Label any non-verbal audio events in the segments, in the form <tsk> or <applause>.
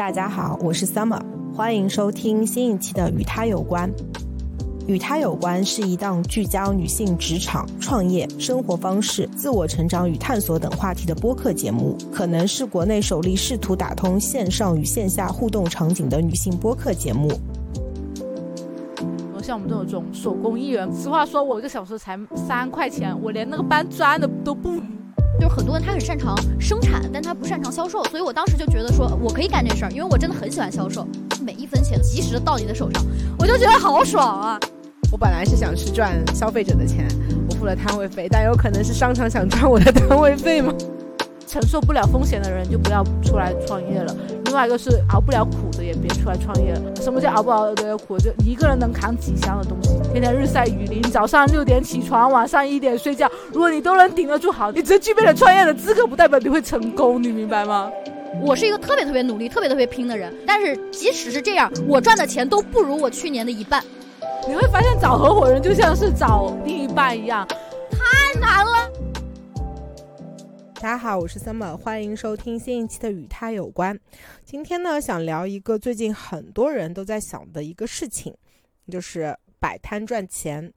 大家好，我是 Summer，欢迎收听新一期的《与他有关》。与他有关是一档聚焦女性职场、创业、生活方式、自我成长与探索等话题的播客节目，可能是国内首例试图打通线上与线下互动场景的女性播客节目。像我们这种手工艺人，实话说，我一个小时才三块钱，我连那个搬砖的都不。就是很多人他很擅长生产，但他不擅长销售，所以我当时就觉得说我可以干这事儿，因为我真的很喜欢销售，每一分钱及时的到你的手上，我就觉得好爽啊。我本来是想去赚消费者的钱，我付了摊位费，但有可能是商场想赚我的摊位费吗？承受不了风险的人就不要出来创业了。另外一个是熬不了苦的也别出来创业了。什么叫熬不熬得了苦？就一个人能扛几箱的东西，天天日晒雨淋，早上六点起床，晚上一点睡觉。如果你都能顶得住，好，你只具备了创业的资格，不代表你会成功，你明白吗？我是一个特别特别努力、特别特别拼的人，但是即使是这样，我赚的钱都不如我去年的一半。你会发现找合伙人就像是找另一半一样，太难了。大家好，我是 Summer，欢迎收听新一期的《与他有关》。今天呢，想聊一个最近很多人都在想的一个事情，就是摆摊赚钱。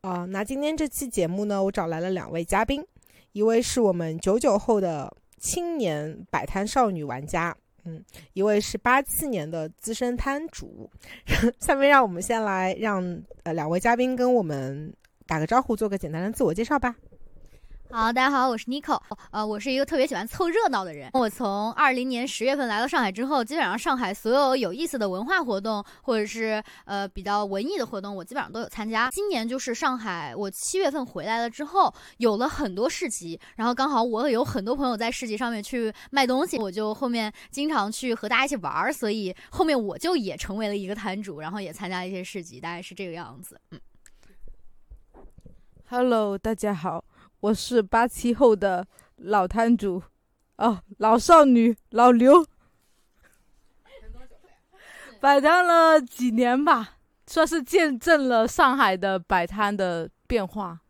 啊，那今天这期节目呢，我找来了两位嘉宾，一位是我们九九后的青年摆摊少女玩家。嗯，一位是八七年的资深摊主，<laughs> 下面让我们先来让呃两位嘉宾跟我们打个招呼，做个简单的自我介绍吧。好，大家好，我是 Nico，呃，我是一个特别喜欢凑热闹的人。我从二零年十月份来到上海之后，基本上上海所有有意思的文化活动，或者是呃比较文艺的活动，我基本上都有参加。今年就是上海，我七月份回来了之后，有了很多市集，然后刚好我有很多朋友在市集上面去卖东西，我就后面经常去和大家一起玩儿，所以后面我就也成为了一个摊主，然后也参加了一些市集，大概是这个样子。嗯，Hello，大家好。我是八七后的老摊主，哦，老少女老刘，<laughs> 摆摊了几年吧，算是见证了上海的摆摊的变化。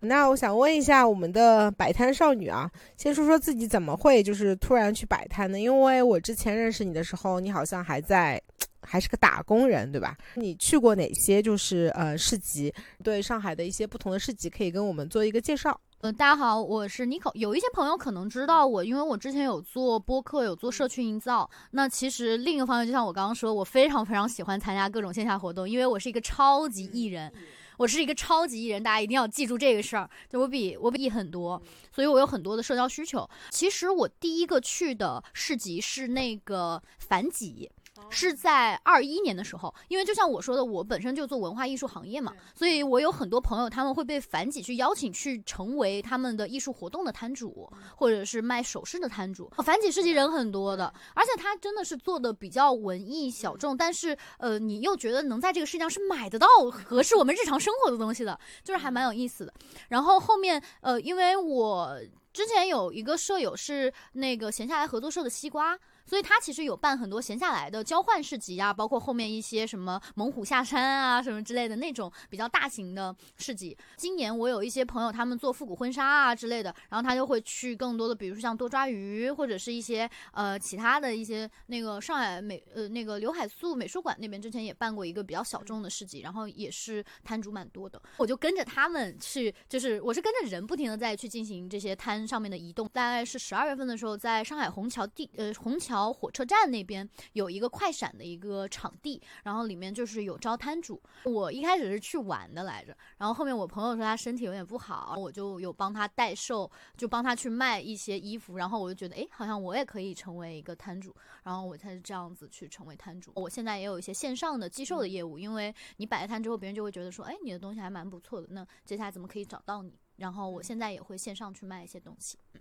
那我想问一下我们的摆摊少女啊，先说说自己怎么会就是突然去摆摊呢？因为我之前认识你的时候，你好像还在。还是个打工人，对吧？你去过哪些就是呃市集？对上海的一些不同的市集，可以跟我们做一个介绍。呃，大家好，我是 Nico。有一些朋友可能知道我，因为我之前有做播客，有做社区营造。那其实另一个方面，就像我刚刚说，我非常非常喜欢参加各种线下活动，因为我是一个超级艺人，我是一个超级艺人，大家一定要记住这个事儿。就我比我比很多，所以我有很多的社交需求。其实我第一个去的市集是那个反几。是在二一年的时候，因为就像我说的，我本身就做文化艺术行业嘛，所以我有很多朋友，他们会被反几去邀请去成为他们的艺术活动的摊主，或者是卖首饰的摊主。反几市集人很多的，而且他真的是做的比较文艺小众，但是呃，你又觉得能在这个世界上是买得到合适我们日常生活的东西的，就是还蛮有意思的。然后后面呃，因为我之前有一个舍友是那个闲下来合作社的西瓜。所以他其实有办很多闲下来的交换市集啊，包括后面一些什么猛虎下山啊什么之类的那种比较大型的市集。今年我有一些朋友，他们做复古婚纱啊之类的，然后他就会去更多的，比如说像多抓鱼或者是一些呃其他的一些那个上海美呃那个刘海粟美术馆那边之前也办过一个比较小众的市集，然后也是摊主蛮多的，我就跟着他们去，就是我是跟着人不停的在去进行这些摊上面的移动。大概是十二月份的时候，在上海虹桥地呃虹桥。桥火车站那边有一个快闪的一个场地，然后里面就是有招摊主。我一开始是去玩的来着，然后后面我朋友说他身体有点不好，我就有帮他代售，就帮他去卖一些衣服。然后我就觉得，哎，好像我也可以成为一个摊主，然后我才是这样子去成为摊主。我现在也有一些线上的寄售的业务，因为你摆了摊之后，别人就会觉得说，哎，你的东西还蛮不错的，那接下来怎么可以找到你？然后我现在也会线上去卖一些东西。嗯，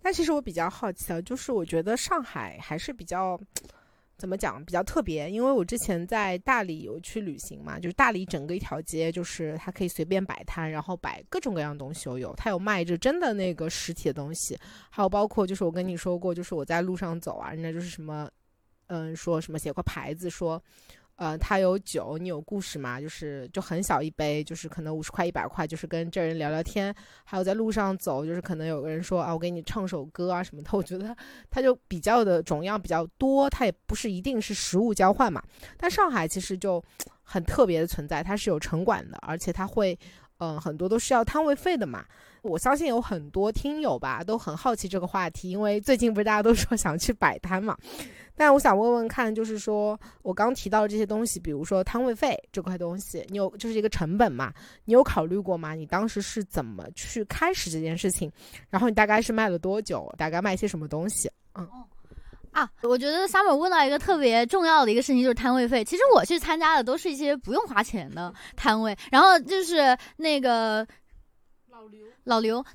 那其实我比较好奇啊，就是我觉得上海还是比较怎么讲比较特别，因为我之前在大理有去旅行嘛，就是大理整个一条街，就是它可以随便摆摊，然后摆各种各样东西都有，它有卖着真的那个实体的东西，还有包括就是我跟你说过，就是我在路上走啊，人家就是什么，嗯，说什么写块牌子说。呃，他有酒，你有故事嘛？就是就很小一杯，就是可能五十块、一百块，就是跟这人聊聊天。还有在路上走，就是可能有个人说啊，我给你唱首歌啊什么的。我觉得他就比较的种样比较多，他也不是一定是实物交换嘛。但上海其实就很特别的存在，它是有城管的，而且它会，嗯，很多都是要摊位费的嘛。我相信有很多听友吧都很好奇这个话题，因为最近不是大家都说想去摆摊嘛。但我想问问看，就是说我刚提到的这些东西，比如说摊位费这块东西，你有就是一个成本嘛？你有考虑过吗？你当时是怎么去开始这件事情？然后你大概是卖了多久？大概卖些什么东西？嗯。啊，我觉得 Summer 问到一个特别重要的一个事情，就是摊位费。其实我去参加的都是一些不用花钱的摊位，然后就是那个。老刘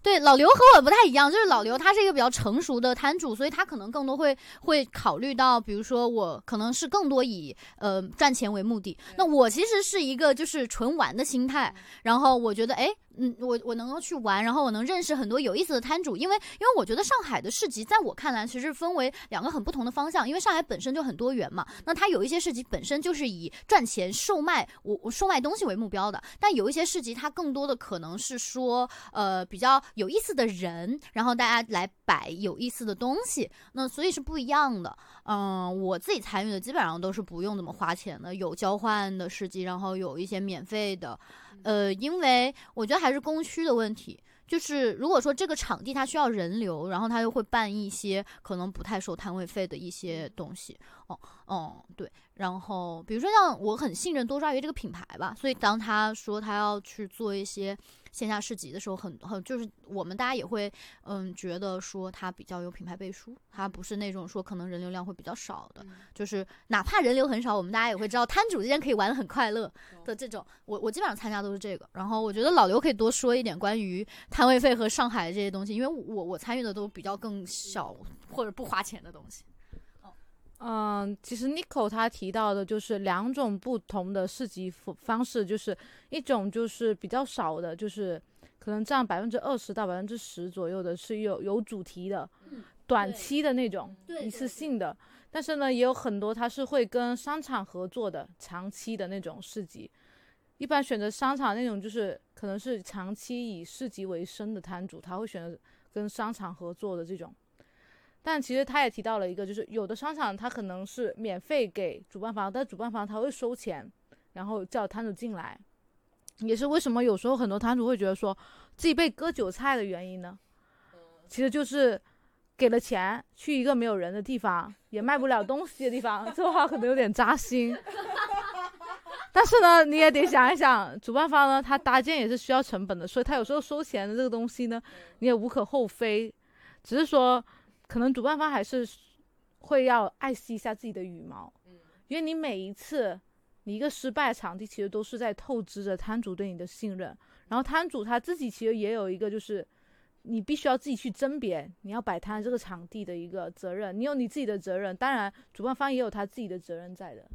对老刘和我不太一样，就是老刘他是一个比较成熟的摊主，所以他可能更多会会考虑到，比如说我可能是更多以呃赚钱为目的。那我其实是一个就是纯玩的心态，然后我觉得哎。嗯，我我能够去玩，然后我能认识很多有意思的摊主，因为因为我觉得上海的市集在我看来其实分为两个很不同的方向，因为上海本身就很多元嘛，那它有一些市集本身就是以赚钱售卖我我售卖东西为目标的，但有一些市集它更多的可能是说呃比较有意思的人，然后大家来摆有意思的东西，那所以是不一样的。嗯，我自己参与的基本上都是不用怎么花钱的，有交换的市集，然后有一些免费的。呃，因为我觉得还是供需的问题，就是如果说这个场地它需要人流，然后他又会办一些可能不太收摊位费的一些东西，哦，哦，对，然后比如说像我很信任多抓鱼这个品牌吧，所以当他说他要去做一些。线下市集的时候，很很就是我们大家也会，嗯，觉得说它比较有品牌背书，它不是那种说可能人流量会比较少的，就是哪怕人流很少，我们大家也会知道摊主之间可以玩的很快乐的这种。我我基本上参加都是这个，然后我觉得老刘可以多说一点关于摊位费和上海这些东西，因为我我参与的都比较更小或者不花钱的东西。嗯，其实 Nico 他提到的就是两种不同的市集方式，就是一种就是比较少的，就是可能占百分之二十到百分之十左右的，是有有主题的，短期的那种，一次性的。但是呢，也有很多他是会跟商场合作的，长期的那种市集。一般选择商场那种，就是可能是长期以市集为生的摊主，他会选择跟商场合作的这种。但其实他也提到了一个，就是有的商场他可能是免费给主办方，但主办方他会收钱，然后叫摊主进来，也是为什么有时候很多摊主会觉得说自己被割韭菜的原因呢？其实就是给了钱去一个没有人的地方，也卖不了东西的地方，这话可能有点扎心。<laughs> 但是呢，你也得想一想，主办方呢他搭建也是需要成本的，所以他有时候收钱的这个东西呢，你也无可厚非，只是说。可能主办方还是会要爱惜一下自己的羽毛，因为你每一次你一个失败场地，其实都是在透支着摊主对你的信任。然后摊主他自己其实也有一个，就是你必须要自己去甄别你要摆摊这个场地的一个责任，你有你自己的责任，当然主办方也有他自己的责任在的。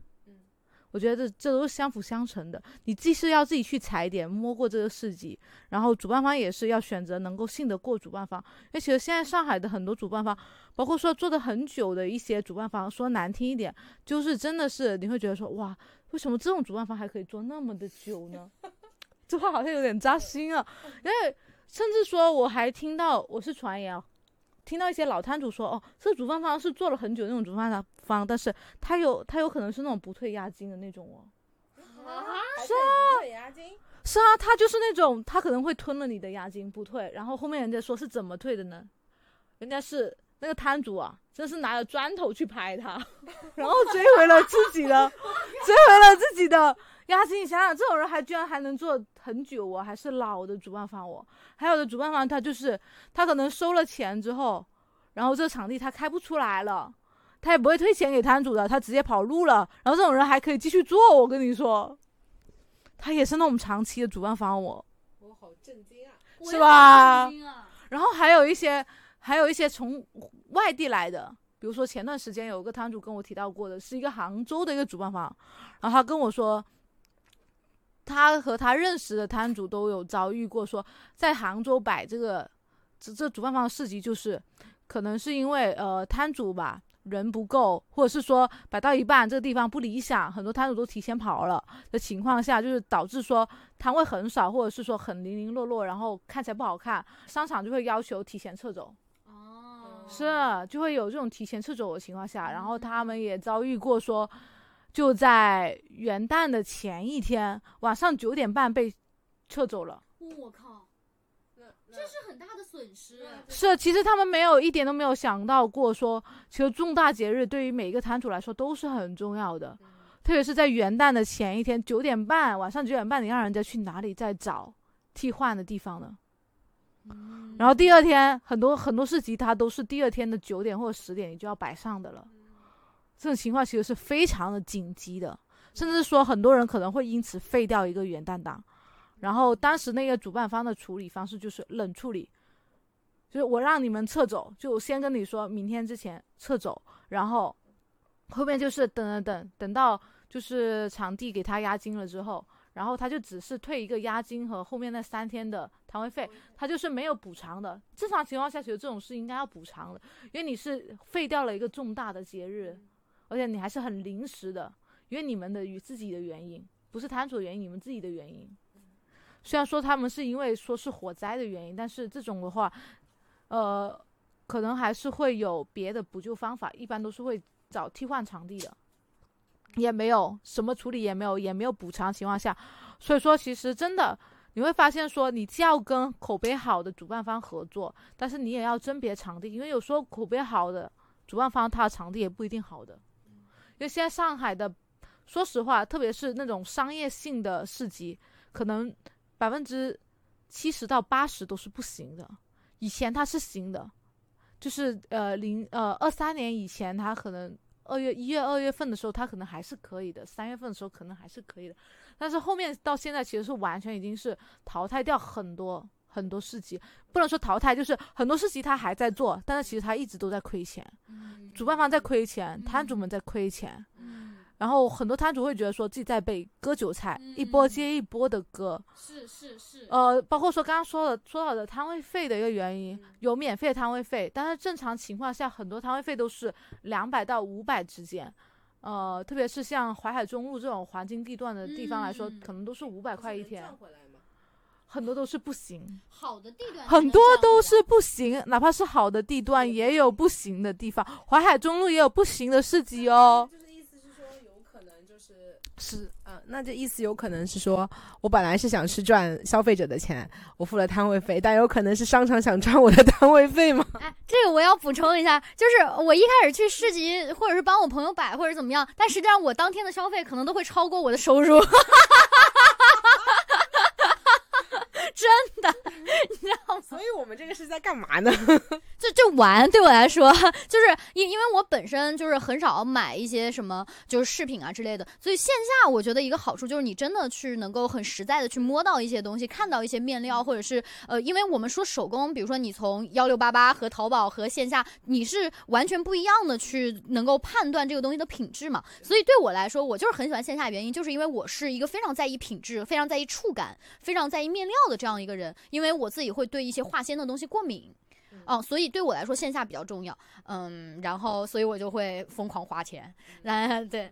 我觉得这这都是相辅相成的。你既是要自己去踩点摸过这个市集，然后主办方也是要选择能够信得过主办方。因为其实现在上海的很多主办方，包括说做的很久的一些主办方，说难听一点，就是真的是你会觉得说哇，为什么这种主办方还可以做那么的久呢？<laughs> 这话好像有点扎心啊。因为甚至说我还听到我是传言。听到一些老摊主说，哦，这煮饭方是做了很久那种主办方，但是他有他有可能是那种不退押金的那种哦。啊？是啊，是啊，他就是那种他可能会吞了你的押金不退，然后后面人家说是怎么退的呢？人家是那个摊主啊，真是拿着砖头去拍他，<laughs> 然后追回了自己的，追回了自己的。押金，你想想，这种人还居然还能做很久哦，还是老的主办方哦。还有的主办方，他就是他可能收了钱之后，然后这个场地他开不出来了，他也不会退钱给摊主的，他直接跑路了。然后这种人还可以继续做，我跟你说，他也是那种长期的主办方，我我好震惊啊，是吧？然后还有一些，还有一些从外地来的，比如说前段时间有个摊主跟我提到过的，是一个杭州的一个主办方，然后他跟我说。他和他认识的摊主都有遭遇过，说在杭州摆这个这这主办方的市集，就是可能是因为呃摊主吧人不够，或者是说摆到一半这个地方不理想，很多摊主都提前跑了的情况下，就是导致说摊位很少，或者是说很零零落落，然后看起来不好看，商场就会要求提前撤走。哦，是，就会有这种提前撤走的情况下，然后他们也遭遇过说，就在元旦的前一天晚上九点半被撤走了。我靠，这是很大的损失。是，其实他们没有一点都没有想到过说，其实重大节日对于每一个摊主来说都是很重要的，特别是在元旦的前一天九点半，晚上九点半，你让人家去哪里再找替换的地方呢？然后第二天很多很多市集，它都是第二天的九点或者十点你就要摆上的了。这种情况其实是非常的紧急的，甚至说很多人可能会因此废掉一个元旦档。然后当时那个主办方的处理方式就是冷处理，就是我让你们撤走，就先跟你说明天之前撤走，然后后面就是等等等等到就是场地给他押金了之后。然后他就只是退一个押金和后面那三天的摊位费，他就是没有补偿的。正常情况下，其实这种是应该要补偿的，因为你是废掉了一个重大的节日，而且你还是很临时的，因为你们的与自己的原因，不是摊主的原因，你们自己的原因。虽然说他们是因为说是火灾的原因，但是这种的话，呃，可能还是会有别的补救方法，一般都是会找替换场地的。也没有什么处理，也没有，也没有补偿情况下，所以说其实真的你会发现说，你既要跟口碑好的主办方合作，但是你也要甄别场地，因为有时候口碑好的主办方他的场地也不一定好的，因为现在上海的，说实话，特别是那种商业性的市集，可能百分之七十到八十都是不行的，以前它是行的，就是呃零呃二三年以前它可能。二月一月二月份的时候，它可能还是可以的；三月份的时候可能还是可以的，但是后面到现在其实是完全已经是淘汰掉很多很多市集，不能说淘汰，就是很多市集他还在做，但是其实他一直都在亏钱，主办方在亏钱，摊主们在亏钱。然后很多摊主会觉得说自己在被割韭菜，一波接一波的割。是是是。呃，包括说刚刚说的说到的摊位费的一个原因，有免费摊位费，但是正常情况下很多摊位费都是两百到五百之间。呃，特别是像淮海中路这种黄金地段的地方来说，可能都是五百块一天。很多都是不行。好的地段。很多都是不行，哪怕是好的地段也有不行的地方。淮海中路也有不行的市集哦。就是意思是说，有可能就是是，嗯，那这意思有可能是说，我本来是想去赚消费者的钱，我付了摊位费，但有可能是商场想赚我的摊位费吗？哎，这个我要补充一下，就是我一开始去市集，或者是帮我朋友摆，或者怎么样，但实际上我当天的消费可能都会超过我的收入。<laughs> 真的，<laughs> 你知道吗？所以我们这个是在干嘛呢？<laughs> 就就玩，对我来说，<laughs> 就是因因为我本身就是很少买一些什么就是饰品啊之类的，所以线下我觉得一个好处就是你真的去能够很实在的去摸到一些东西，看到一些面料，或者是呃，因为我们说手工，比如说你从幺六八八和淘宝和线下，你是完全不一样的去能够判断这个东西的品质嘛。所以对我来说，我就是很喜欢线下，原因就是因为我是一个非常在意品质、非常在意触感、非常在意面料的这样一个人，因为我自己会对一些化纤的东西过敏。哦，所以对我来说线下比较重要，嗯，然后所以我就会疯狂花钱，来 <laughs> 对，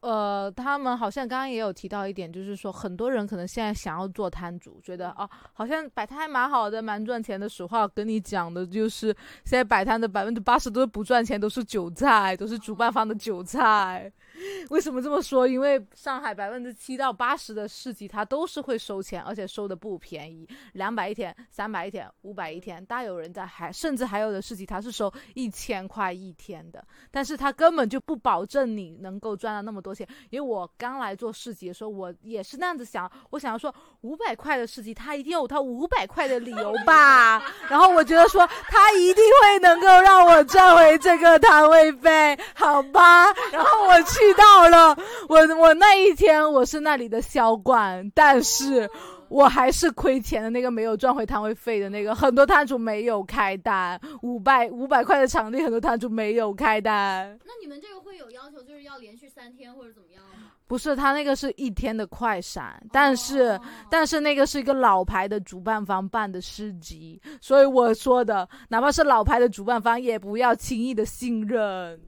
呃，他们好像刚刚也有提到一点，就是说很多人可能现在想要做摊主，觉得哦，好像摆摊还蛮好的，蛮赚钱的。实话跟你讲的就是，现在摆摊的百分之八十都是不赚钱，都是韭菜，都是主办方的韭菜。<laughs> 为什么这么说？因为上海百分之七到八十的市集，它都是会收钱，而且收的不便宜，两百一天、三百一天、五百一天，大有人在，还甚至还有的市集，它是收一千块一天的，但是它根本就不保证你能够赚到那么多钱。因为我刚来做市集的时候，我也是那样子想，我想要说五百块的市集，它一定有它五百块的理由吧，<laughs> 然后我觉得说它一定会能够让我赚回这个摊位费，好吧，然后我去。遇到了我，我那一天我是那里的销冠，但是我还是亏钱的那个，没有赚回摊位费的那个。很多摊主没有开单，五百五百块的场地，很多摊主没有开单。那你们这个会有要求，就是要连续三天或者怎么样吗？不是，他那个是一天的快闪，但是、但是那个是一个老牌的主办方办的市集，所以我说的，哪怕是老牌的主办方，也不要轻易的信任。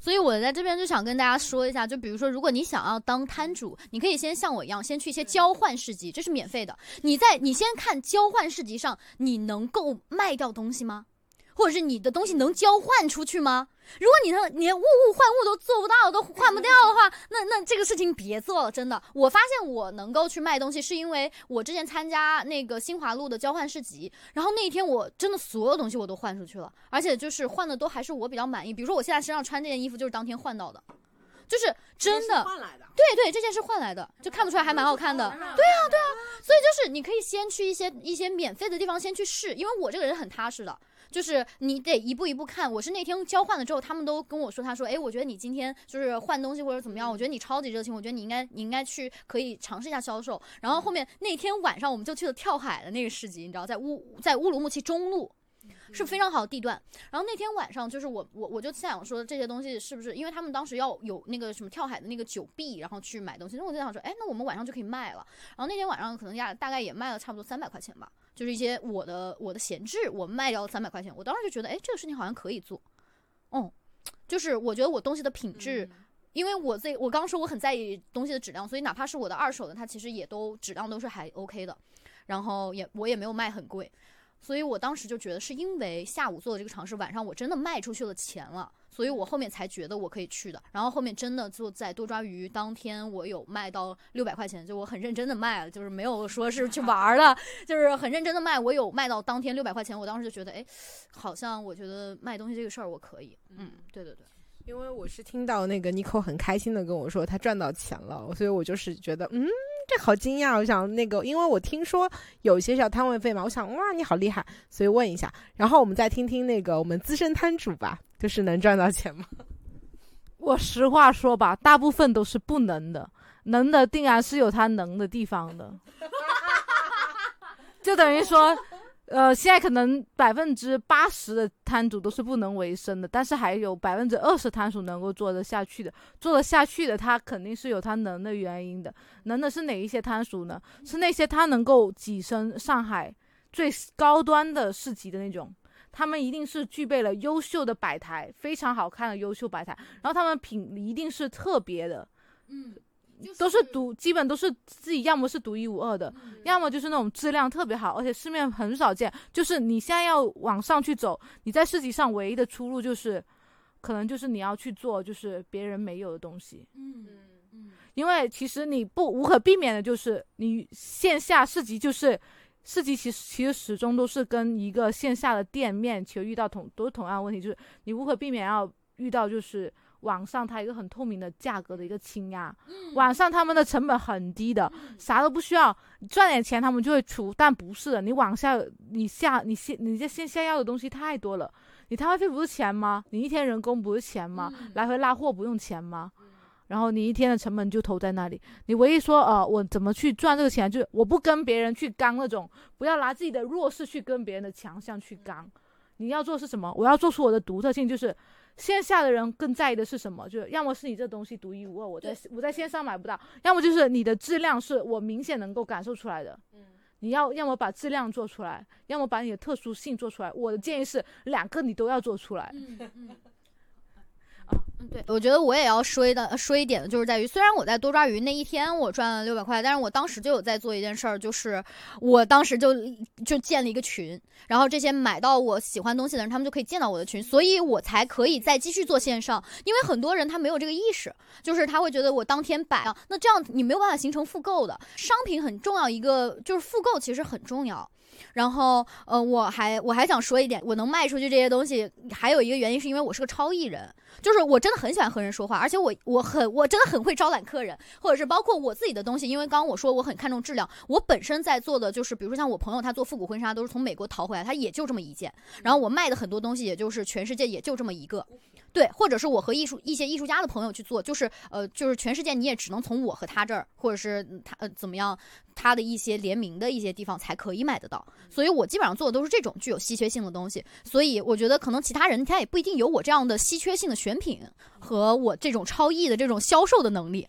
所以我在这边就想跟大家说一下，就比如说，如果你想要当摊主，你可以先像我一样，先去一些交换市集，这是免费的。你在你先看交换市集上，你能够卖掉东西吗？或者是你的东西能交换出去吗？如果你的连物物换物都做不到，都换不掉的话，那那这个事情别做了，真的。我发现我能够去卖东西，是因为我之前参加那个新华路的交换市集，然后那一天我真的所有东西我都换出去了，而且就是换的都还是我比较满意。比如说我现在身上穿这件衣服就是当天换到的，就是真的。换来的。对对，这件是换来的，就看不出来还蛮好看的。对啊，对啊，所以就是你可以先去一些一些免费的地方先去试，因为我这个人很踏实的。就是你得一步一步看。我是那天交换了之后，他们都跟我说，他说，哎，我觉得你今天就是换东西或者怎么样，我觉得你超级热情，我觉得你应该你应该去可以尝试一下销售。然后后面那天晚上我们就去了跳海的那个市集，你知道，在乌在乌鲁木齐中路。是非常好的地段，然后那天晚上就是我我我就想说这些东西是不是，因为他们当时要有那个什么跳海的那个酒币，然后去买东西，那我就想说，哎，那我们晚上就可以卖了。然后那天晚上可能大大概也卖了差不多三百块钱吧，就是一些我的我的闲置，我卖掉了三百块钱。我当时就觉得，哎，这个事情好像可以做，嗯，就是我觉得我东西的品质，因为我自己我刚刚说我很在意东西的质量，所以哪怕是我的二手的，它其实也都质量都是还 OK 的，然后也我也没有卖很贵。所以我当时就觉得，是因为下午做的这个尝试，晚上我真的卖出去了钱了，所以我后面才觉得我可以去的。然后后面真的就在多抓鱼当天，我有卖到六百块钱，就我很认真的卖了，就是没有说是去玩了，就是很认真的卖。我有卖到当天六百块钱，我当时就觉得，哎，好像我觉得卖东西这个事儿我可以。嗯，对对对。因为我是听到那个 Nico 很开心的跟我说他赚到钱了，所以我就是觉得，嗯，这好惊讶。我想那个，因为我听说有些要摊位费嘛，我想哇，你好厉害，所以问一下。然后我们再听听那个我们资深摊主吧，就是能赚到钱吗？<laughs> 我实话说吧，大部分都是不能的，能的定然是有他能的地方的，<laughs> 就等于说。呃，现在可能百分之八十的摊主都是不能为生的，但是还有百分之二十摊主能够做得下去的，做得下去的，他肯定是有他能的原因的。能的是哪一些摊主呢？是那些他能够跻身上海最高端的市集的那种，他们一定是具备了优秀的摆台，非常好看的优秀摆台，然后他们品一定是特别的，嗯。都是独，基本都是自己，要么是独一无二的，要么就是那种质量特别好，而且市面很少见。就是你现在要往上去走，你在市集上唯一的出路就是，可能就是你要去做就是别人没有的东西。嗯嗯，因为其实你不无可避免的就是你线下市集就是市集，其实其实始终都是跟一个线下的店面其实遇到同都是同样的问题，就是你无可避免要遇到就是。网上它一个很透明的价格的一个倾压，<gasps> 网上他们的成本很低的，啥都不需要，赚点钱他们就会出，但不是的，你网下你下你线你在线下要的东西太多了，你摊位费不是钱吗？你一天人工不是钱吗？来回拉货不用钱吗？然后你一天的成本就投在那里，你唯一说呃我怎么去赚这个钱，就是我不跟别人去刚那种，不要拿自己的弱势去跟别人的强项去刚，你要做是什么？我要做出我的独特性，就是。线下的人更在意的是什么？就是要么是你这东西独一无二，我在我在线上买不到；要么就是你的质量是我明显能够感受出来的。嗯，你要要么把质量做出来，要么把你的特殊性做出来。我的建议是两个你都要做出来。嗯嗯。嗯，对，我觉得我也要说一的说一点的，就是在于，虽然我在多抓鱼那一天我赚了六百块，但是我当时就有在做一件事儿，就是我当时就就建了一个群，然后这些买到我喜欢东西的人，他们就可以见到我的群，所以我才可以再继续做线上，因为很多人他没有这个意识，就是他会觉得我当天摆啊，那这样你没有办法形成复购的，商品很重要，一个就是复购其实很重要。然后，呃，我还我还想说一点，我能卖出去这些东西，还有一个原因是因为我是个超艺人，就是我真的很喜欢和人说话，而且我我很我真的很会招揽客人，或者是包括我自己的东西，因为刚刚我说我很看重质量，我本身在做的就是，比如说像我朋友他做复古婚纱都是从美国淘回来，他也就这么一件，然后我卖的很多东西也就是全世界也就这么一个。对，或者是我和艺术一些艺术家的朋友去做，就是呃，就是全世界你也只能从我和他这儿，或者是他呃怎么样，他的一些联名的一些地方才可以买得到。所以我基本上做的都是这种具有稀缺性的东西。所以我觉得可能其他人他也不一定有我这样的稀缺性的选品和我这种超异的这种销售的能力。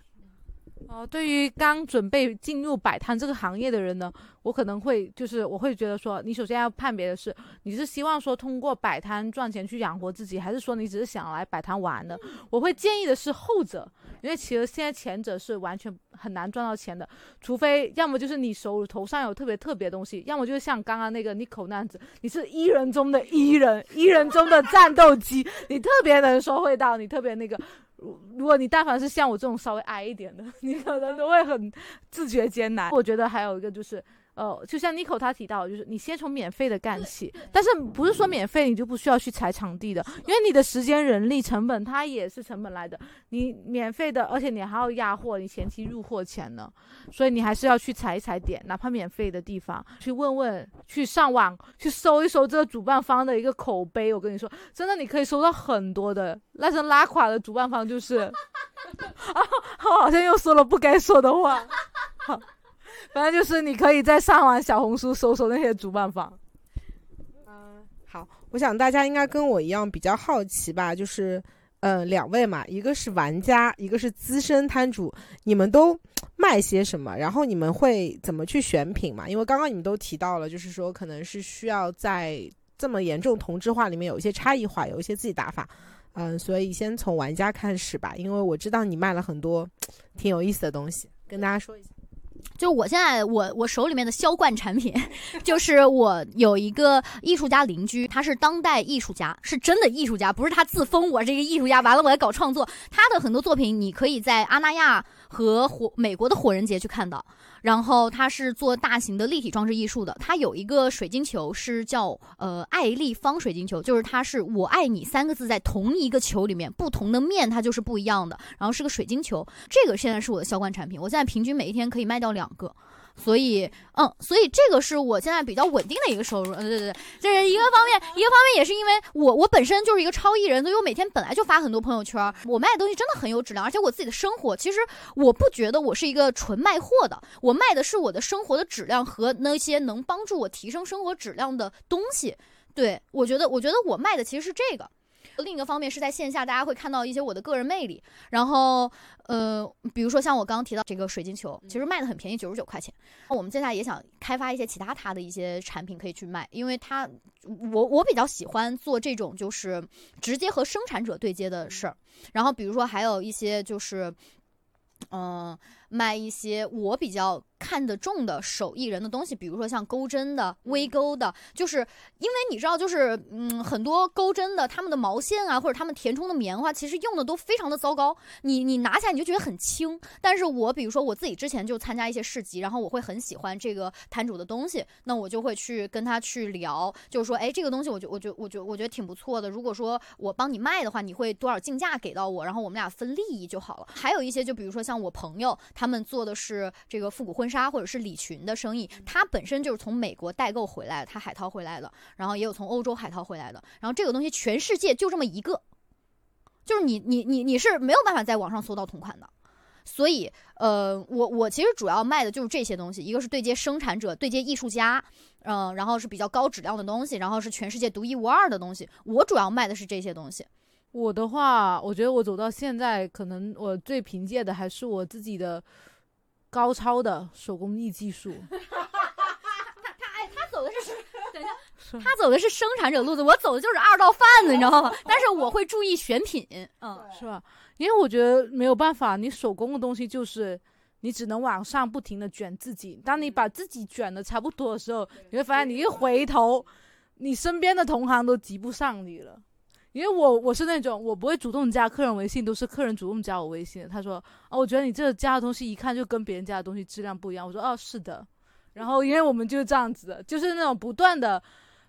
哦，对于刚准备进入摆摊这个行业的人呢，我可能会就是我会觉得说，你首先要判别的是，你是希望说通过摆摊赚钱去养活自己，还是说你只是想来摆摊玩的？我会建议的是后者，因为其实现在前者是完全很难赚到钱的，除非要么就是你手头上有特别特别东西，要么就是像刚刚那个 Nico 那样子，你是一人中的一人，一人中的战斗机，你特别能说会道，你特别那个。如如果你但凡是像我这种稍微矮一点的，<laughs> 你可能都会很自觉艰难。我觉得还有一个就是。呃，就像 Nico 他提到，就是你先从免费的干起，但是不是说免费你就不需要去踩场地的，因为你的时间、人力成本它也是成本来的。你免费的，而且你还要压货，你前期入货钱呢，所以你还是要去踩一踩点，哪怕免费的地方去问问，去上网去搜一搜这个主办方的一个口碑。我跟你说，真的你可以搜到很多的那些拉垮的主办方，就是 <laughs> 啊，我好像又说了不该说的话，好。反正就是你可以在上完小红书搜搜那些主办方。嗯，好，我想大家应该跟我一样比较好奇吧，就是，呃，两位嘛，一个是玩家，一个是资深摊主，你们都卖些什么？然后你们会怎么去选品嘛？因为刚刚你们都提到了，就是说可能是需要在这么严重同质化里面有一些差异化，有一些自己打法。嗯，所以先从玩家开始吧，因为我知道你卖了很多 <tsk> 挺有意思的东西，跟大家说一下。就我现在我我手里面的销冠产品，<laughs> 就是我有一个艺术家邻居，他是当代艺术家，是真的艺术家，不是他自封我这个艺术家，完了我来搞创作。他的很多作品你可以在阿那亚和火美国的火人节去看的。然后他是做大型的立体装置艺术的，他有一个水晶球是叫呃爱立方水晶球，就是它是我爱你三个字在同一个球里面，不同的面它就是不一样的，然后是个水晶球，这个现在是我的销冠产品，我现在平均每一天可以卖掉两个。所以，嗯，所以这个是我现在比较稳定的一个收入。对对对，这是一个方面，一个方面也是因为我我本身就是一个超艺人，所以我每天本来就发很多朋友圈。我卖的东西真的很有质量，而且我自己的生活，其实我不觉得我是一个纯卖货的，我卖的是我的生活的质量和那些能帮助我提升生活质量的东西。对我觉得，我觉得我卖的其实是这个。另一个方面是在线下，大家会看到一些我的个人魅力。然后，呃，比如说像我刚刚提到这个水晶球，其实卖的很便宜，九十九块钱。我们接下来也想开发一些其他它的一些产品可以去卖，因为它，我我比较喜欢做这种就是直接和生产者对接的事儿。然后，比如说还有一些就是，嗯。卖一些我比较看得重的手艺人的东西，比如说像钩针的、微钩的，就是因为你知道，就是嗯，很多钩针的他们的毛线啊，或者他们填充的棉花，其实用的都非常的糟糕。你你拿起来你就觉得很轻，但是我比如说我自己之前就参加一些市集，然后我会很喜欢这个摊主的东西，那我就会去跟他去聊，就是说，哎，这个东西我觉我觉我觉我觉得挺不错的。如果说我帮你卖的话，你会多少竞价给到我，然后我们俩分利益就好了。还有一些就比如说像我朋友。他们做的是这个复古婚纱或者是礼裙的生意，他本身就是从美国代购回来的，他海淘回来的，然后也有从欧洲海淘回来的，然后这个东西全世界就这么一个，就是你你你你是没有办法在网上搜到同款的，所以呃，我我其实主要卖的就是这些东西，一个是对接生产者，对接艺术家，嗯，然后是比较高质量的东西，然后是全世界独一无二的东西，我主要卖的是这些东西。我的话，我觉得我走到现在，可能我最凭借的还是我自己的高超的手工艺技术。<laughs> 他他哎，他走的是等一下，他走的是生产者路子，我走的就是二道贩子，你知道吗？但是我会注意选品，嗯，是吧？因为我觉得没有办法，你手工的东西就是你只能往上不停的卷自己。当你把自己卷的差不多的时候，你会发现你一回头，你身边的同行都及不上你了。因为我我是那种我不会主动加客人微信，都是客人主动加我微信。他说：“哦，我觉得你这个加的东西一看就跟别人家的东西质量不一样。”我说：“哦，是的。”然后因为我们就是这样子的，就是那种不断的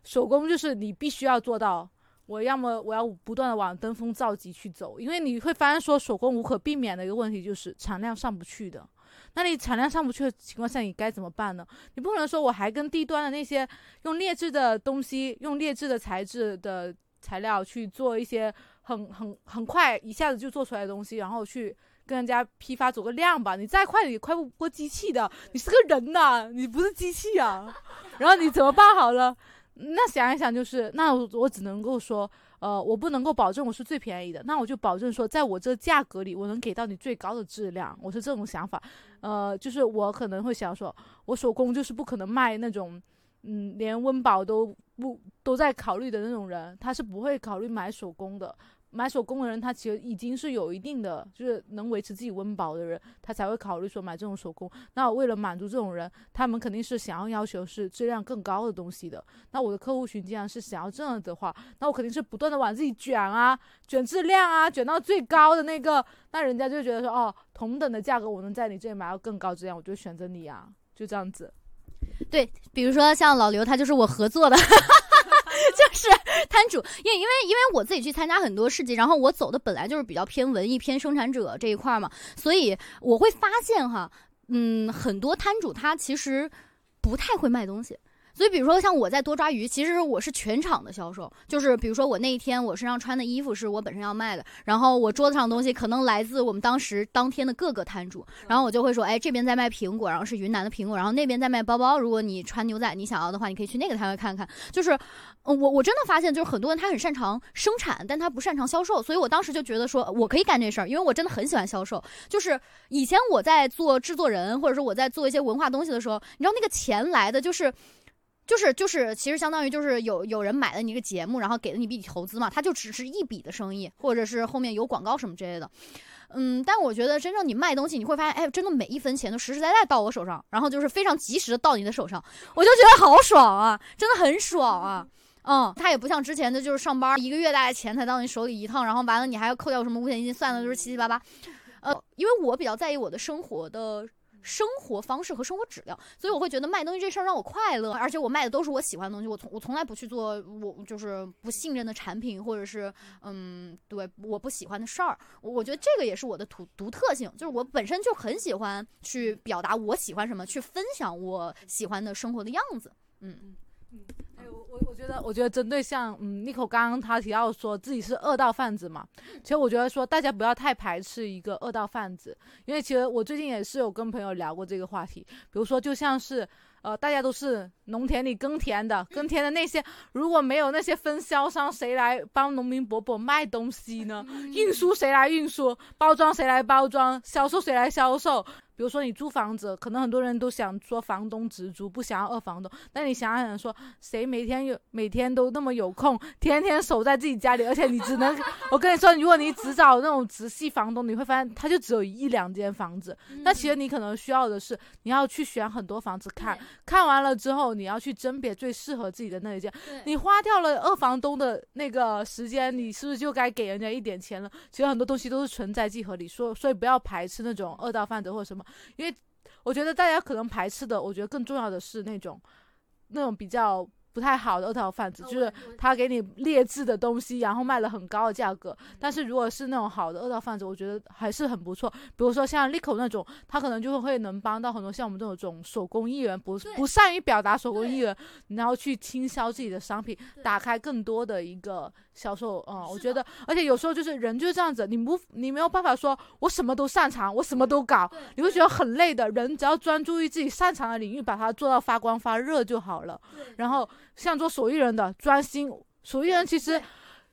手工，就是你必须要做到。我要么我要不断的往登峰造极去走，因为你会发现说手工无可避免的一个问题就是产量上不去的。那你产量上不去的情况下，你该怎么办呢？你不可能说我还跟低端的那些用劣质的东西、用劣质的材质的。材料去做一些很很很快一下子就做出来的东西，然后去跟人家批发走个量吧。你再快也快不过机器的，你是个人呐，你不是机器啊。然后你怎么办好了？那想一想，就是那我我只能够说，呃，我不能够保证我是最便宜的，那我就保证说，在我这价格里，我能给到你最高的质量。我是这种想法，呃，就是我可能会想说，我手工就是不可能卖那种，嗯，连温饱都不都在考虑的那种人，他是不会考虑买手工的。买手工的人，他其实已经是有一定的，就是能维持自己温饱的人，他才会考虑说买这种手工。那为了满足这种人，他们肯定是想要要求是质量更高的东西的。那我的客户群既然是想要这样的话，那我肯定是不断的往自己卷啊，卷质量啊，卷到最高的那个。那人家就觉得说，哦，同等的价格，我能在你这里买到更高质量，我就选择你啊，就这样子。对，比如说像老刘，他就是我合作的。<laughs> 就是摊主，因为因为因为我自己去参加很多市集，然后我走的本来就是比较偏文艺、偏生产者这一块嘛，所以我会发现哈，嗯，很多摊主他其实不太会卖东西。所以，比如说像我在多抓鱼，其实我是全场的销售。就是比如说我那一天我身上穿的衣服是我本身要卖的，然后我桌子上的东西可能来自我们当时当天的各个摊主，然后我就会说，哎，这边在卖苹果，然后是云南的苹果，然后那边在卖包包。如果你穿牛仔，你想要的话，你可以去那个摊位看看。就是，我我真的发现，就是很多人他很擅长生产，但他不擅长销售。所以我当时就觉得说，我可以干这事儿，因为我真的很喜欢销售。就是以前我在做制作人，或者说我在做一些文化东西的时候，你知道那个钱来的就是。就是就是，其实相当于就是有有人买了你一个节目，然后给了你一笔投资嘛，它就只是一笔的生意，或者是后面有广告什么之类的。嗯，但我觉得真正你卖东西，你会发现，哎，真的每一分钱都实实在在到我手上，然后就是非常及时的到你的手上，我就觉得好爽啊，真的很爽啊。嗯，它也不像之前的，就是上班一个月大概钱才到你手里一趟，然后完了你还要扣掉什么五险一金，算的就是七七八八。呃，因为我比较在意我的生活的。生活方式和生活质量，所以我会觉得卖东西这事儿让我快乐，而且我卖的都是我喜欢的东西。我从我从来不去做我就是不信任的产品，或者是嗯，对我不喜欢的事儿。我觉得这个也是我的独独特性，就是我本身就很喜欢去表达我喜欢什么，去分享我喜欢的生活的样子。嗯。嗯，哎，我我我觉得，我觉得针对像嗯，Nico 刚刚他提到说自己是恶道贩子嘛，其实我觉得说大家不要太排斥一个恶道贩子，因为其实我最近也是有跟朋友聊过这个话题，比如说就像是呃，大家都是农田里耕田的，耕田的那些如果没有那些分销商，谁来帮农民伯伯卖东西呢？运输谁来运输？包装谁来包装？销售谁来销售？比如说你租房子，可能很多人都想说房东直租，不想要二房东。但你想想说，谁每天有每天都那么有空，天天守在自己家里，而且你只能，<laughs> 我跟你说，如果你只找那种直系房东，你会发现他就只有一两间房子。那其实你可能需要的是，你要去选很多房子看，看完了之后，你要去甄别最适合自己的那一件。你花掉了二房东的那个时间，你是不是就该给人家一点钱了？其实很多东西都是存在即合理，所所以不要排斥那种二道贩子或者什么。因为我觉得大家可能排斥的，我觉得更重要的是那种，那种比较。不太好的二道贩子，就是他给你劣质的东西，然后卖了很高的价格。但是如果是那种好的二道贩子，我觉得还是很不错。比如说像 Lico 那种，他可能就会能帮到很多像我们这种手工艺人，不不善于表达手工艺人，然后去倾销自己的商品，打开更多的一个销售。嗯，我觉得，而且有时候就是人就是这样子，你不你没有办法说我什么都擅长，我什么都搞，你会觉得很累的。人只要专注于自己擅长的领域，把它做到发光发热就好了。然后。像做手艺人的专心，手艺人其实，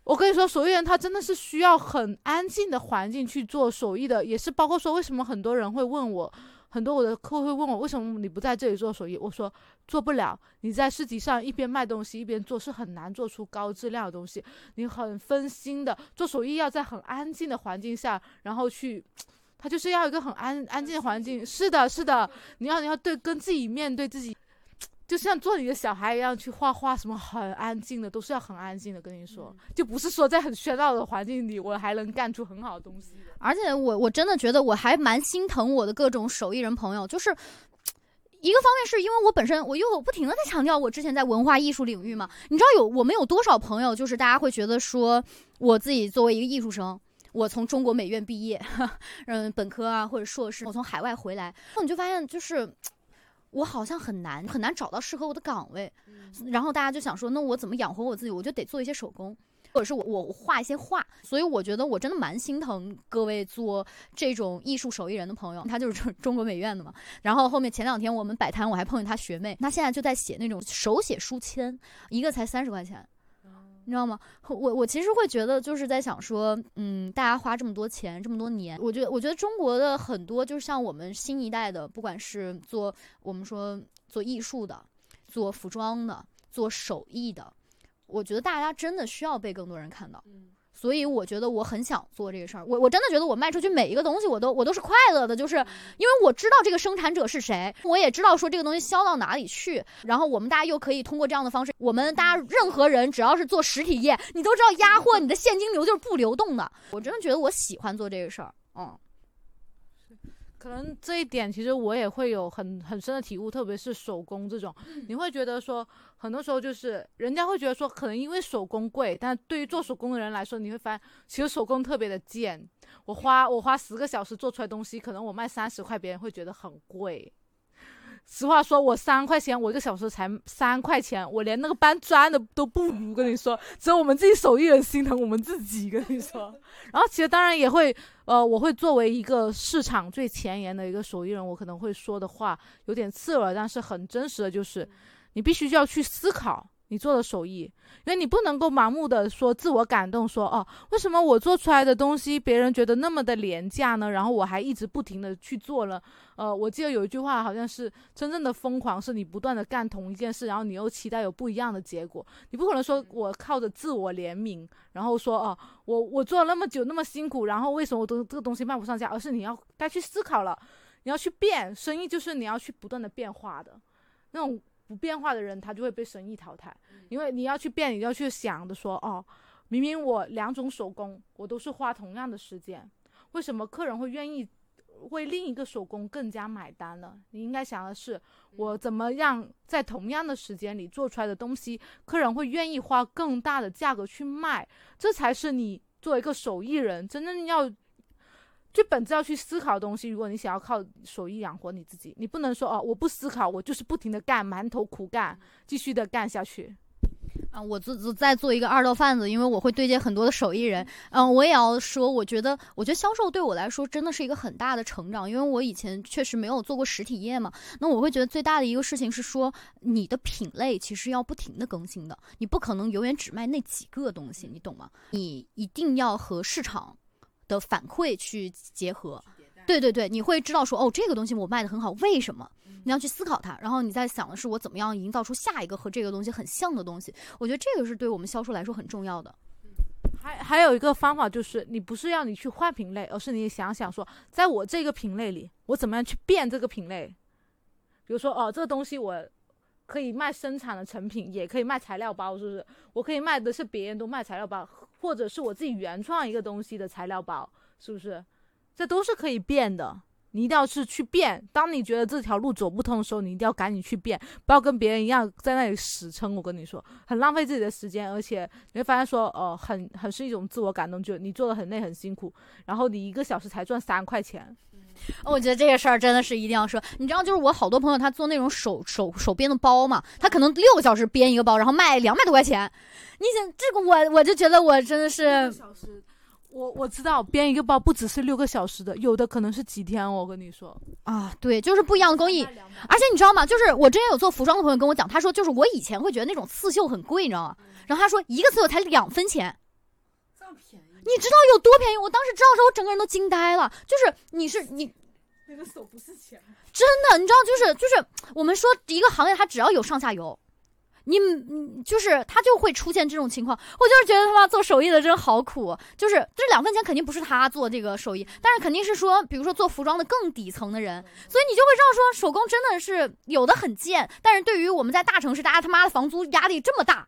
我跟你说，手艺人他真的是需要很安静的环境去做手艺的，也是包括说为什么很多人会问我，很多我的客户会问我，为什么你不在这里做手艺？我说做不了，你在市集上一边卖东西一边做是很难做出高质量的东西，你很分心的做手艺要在很安静的环境下，然后去，他就是要一个很安安静的环境，是的，是的，你要你要对跟自己面对自己。就像做你的小孩一样去画画，什么很安静的，都是要很安静的。跟你说，就不是说在很喧闹的环境里，我还能干出很好的东西。而且我我真的觉得我还蛮心疼我的各种手艺人朋友，就是一个方面是因为我本身我又不停的在强调我之前在文化艺术领域嘛。你知道有我们有多少朋友，就是大家会觉得说我自己作为一个艺术生，我从中国美院毕业，<laughs> 嗯，本科啊或者硕士，我从海外回来，你就发现就是。我好像很难很难找到适合我的岗位，然后大家就想说，那我怎么养活我自己？我就得做一些手工。或者是我我画一些画，所以我觉得我真的蛮心疼各位做这种艺术手艺人的朋友。他就是中 <laughs> 中国美院的嘛，然后后面前两天我们摆摊，我还碰见他学妹，他现在就在写那种手写书签，一个才三十块钱。你知道吗？我我其实会觉得，就是在想说，嗯，大家花这么多钱，这么多年，我觉得，我觉得中国的很多，就是像我们新一代的，不管是做我们说做艺术的，做服装的，做手艺的，我觉得大家真的需要被更多人看到。所以我觉得我很想做这个事儿，我我真的觉得我卖出去每一个东西，我都我都是快乐的，就是因为我知道这个生产者是谁，我也知道说这个东西销到哪里去，然后我们大家又可以通过这样的方式，我们大家任何人只要是做实体业，你都知道压货，你的现金流就是不流动的。我真的觉得我喜欢做这个事儿，嗯。可能这一点其实我也会有很很深的体悟，特别是手工这种，你会觉得说，很多时候就是人家会觉得说，可能因为手工贵，但对于做手工的人来说，你会发现其实手工特别的贱。我花我花十个小时做出来东西，可能我卖三十块，别人会觉得很贵。实话说，我三块钱，我一个小时才三块钱，我连那个搬砖的都不如。跟你说，只有我们自己手艺人心疼我们自己。跟你说，然后其实当然也会，呃，我会作为一个市场最前沿的一个手艺人，我可能会说的话有点刺耳，但是很真实的就是，你必须要去思考。你做的手艺，因为你不能够盲目的说自我感动，说哦，为什么我做出来的东西别人觉得那么的廉价呢？然后我还一直不停的去做了。呃，我记得有一句话，好像是真正的疯狂是你不断的干同一件事，然后你又期待有不一样的结果。你不可能说我靠着自我怜悯，然后说哦，我我做了那么久那么辛苦，然后为什么我都这个东西卖不上价？而是你要该去思考了，你要去变，生意就是你要去不断的变化的那种。不变化的人，他就会被生意淘汰，因为你要去变，你要去想的说，哦，明明我两种手工，我都是花同样的时间，为什么客人会愿意为另一个手工更加买单呢？你应该想的是，我怎么样在同样的时间里做出来的东西，客人会愿意花更大的价格去卖，这才是你作为一个手艺人真正要。最本质要去思考的东西。如果你想要靠手艺养活你自己，你不能说哦，我不思考，我就是不停的干，埋头苦干，继续的干下去。啊，我做做再做一个二道贩子，因为我会对接很多的手艺人。嗯，我也要说，我觉得，我觉得销售对我来说真的是一个很大的成长，因为我以前确实没有做过实体业嘛。那我会觉得最大的一个事情是说，你的品类其实要不停的更新的，你不可能永远只卖那几个东西，你懂吗？你一定要和市场。的反馈去结合，对对对，你会知道说哦，这个东西我卖的很好，为什么？你要去思考它，然后你在想的是我怎么样营造出下一个和这个东西很像的东西。我觉得这个是对我们销售来说很重要的。还还有一个方法就是，你不是要你去换品类，而是你想想说，在我这个品类里，我怎么样去变这个品类？比如说哦，这个东西我可以卖生产的成品，也可以卖材料包，是不是？我可以卖的是别人都卖材料包。或者是我自己原创一个东西的材料包，是不是？这都是可以变的。你一定要是去变。当你觉得这条路走不通的时候，你一定要赶紧去变，不要跟别人一样在那里死撑。我跟你说，很浪费自己的时间，而且你会发现说，呃，很很是一种自我感动，就你做的很累很辛苦，然后你一个小时才赚三块钱。我觉得这个事儿真的是一定要说。你知道，就是我好多朋友他做那种手手手编的包嘛，他可能六个小时编一个包，然后卖两百多块钱。你想这个，我我就觉得我真的是。我我知道编一个包不只是六个小时的，有的可能是几天。我跟你说啊，对，就是不一样的工艺。而且你知道吗？就是我之前有做服装的朋友跟我讲，他说就是我以前会觉得那种刺绣很贵，你知道吗？然后他说一个刺绣才两分钱？你知道有多便宜？我当时知道的时候，我整个人都惊呆了。就是你是你那个手不是钱，真的，你知道就是就是我们说一个行业，它只要有上下游。你你，就是他就会出现这种情况，我就是觉得他妈做手艺的真好苦，就是这两分钱肯定不是他做这个手艺，但是肯定是说，比如说做服装的更底层的人，所以你就会知道说，手工真的是有的很贱，但是对于我们在大城市，大家他妈的房租压力这么大，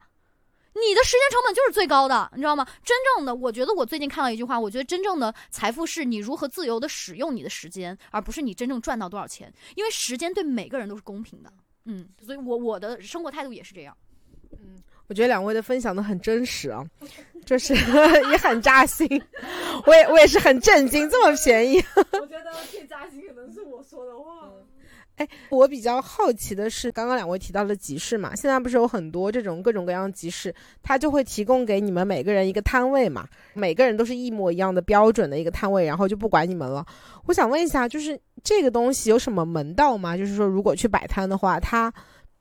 你的时间成本就是最高的，你知道吗？真正的，我觉得我最近看到一句话，我觉得真正的财富是你如何自由的使用你的时间，而不是你真正赚到多少钱，因为时间对每个人都是公平的。嗯，所以，我我的生活态度也是这样。嗯，我觉得两位的分享的很真实啊，就是 <laughs> 也很扎心。我也我也是很震惊，这么便宜。我觉得最扎心可能是我说的话。哎，我比较好奇的是，刚刚两位提到的集市嘛，现在不是有很多这种各种各样的集市，它就会提供给你们每个人一个摊位嘛，每个人都是一模一样的标准的一个摊位，然后就不管你们了。我想问一下，就是这个东西有什么门道吗？就是说，如果去摆摊的话，它。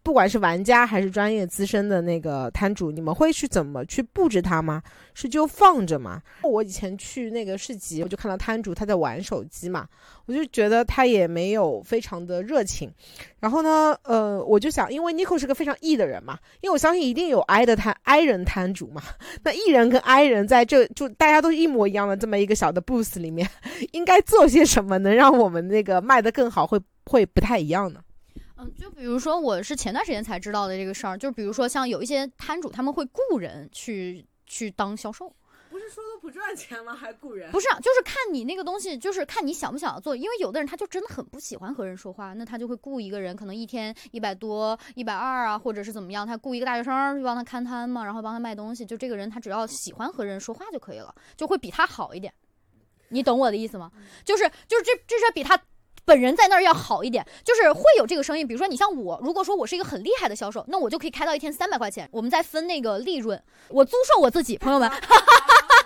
不管是玩家还是专业资深的那个摊主，你们会去怎么去布置它吗？是就放着吗？我以前去那个市集，我就看到摊主他在玩手机嘛，我就觉得他也没有非常的热情。然后呢，呃，我就想，因为 Nico 是个非常 E 的人嘛，因为我相信一定有 I 的摊 I 人摊主嘛。那 E 人跟 I 人在这就大家都一模一样的这么一个小的 booth 里面，<laughs> 应该做些什么能让我们那个卖的更好，会会不太一样呢？嗯，就比如说，我是前段时间才知道的这个事儿，就比如说像有一些摊主，他们会雇人去去当销售，不是说都不赚钱吗？还雇人？不是，就是看你那个东西，就是看你想不想要做。因为有的人他就真的很不喜欢和人说话，那他就会雇一个人，可能一天一百多、一百二啊，或者是怎么样，他雇一个大学生去帮他看摊嘛，然后帮他卖东西。就这个人他只要喜欢和人说话就可以了，就会比他好一点。你懂我的意思吗？就是就是这这是比他。本人在那儿要好一点，就是会有这个声音。比如说，你像我，如果说我是一个很厉害的销售，那我就可以开到一天三百块钱，我们再分那个利润，我租售我自己，朋友们。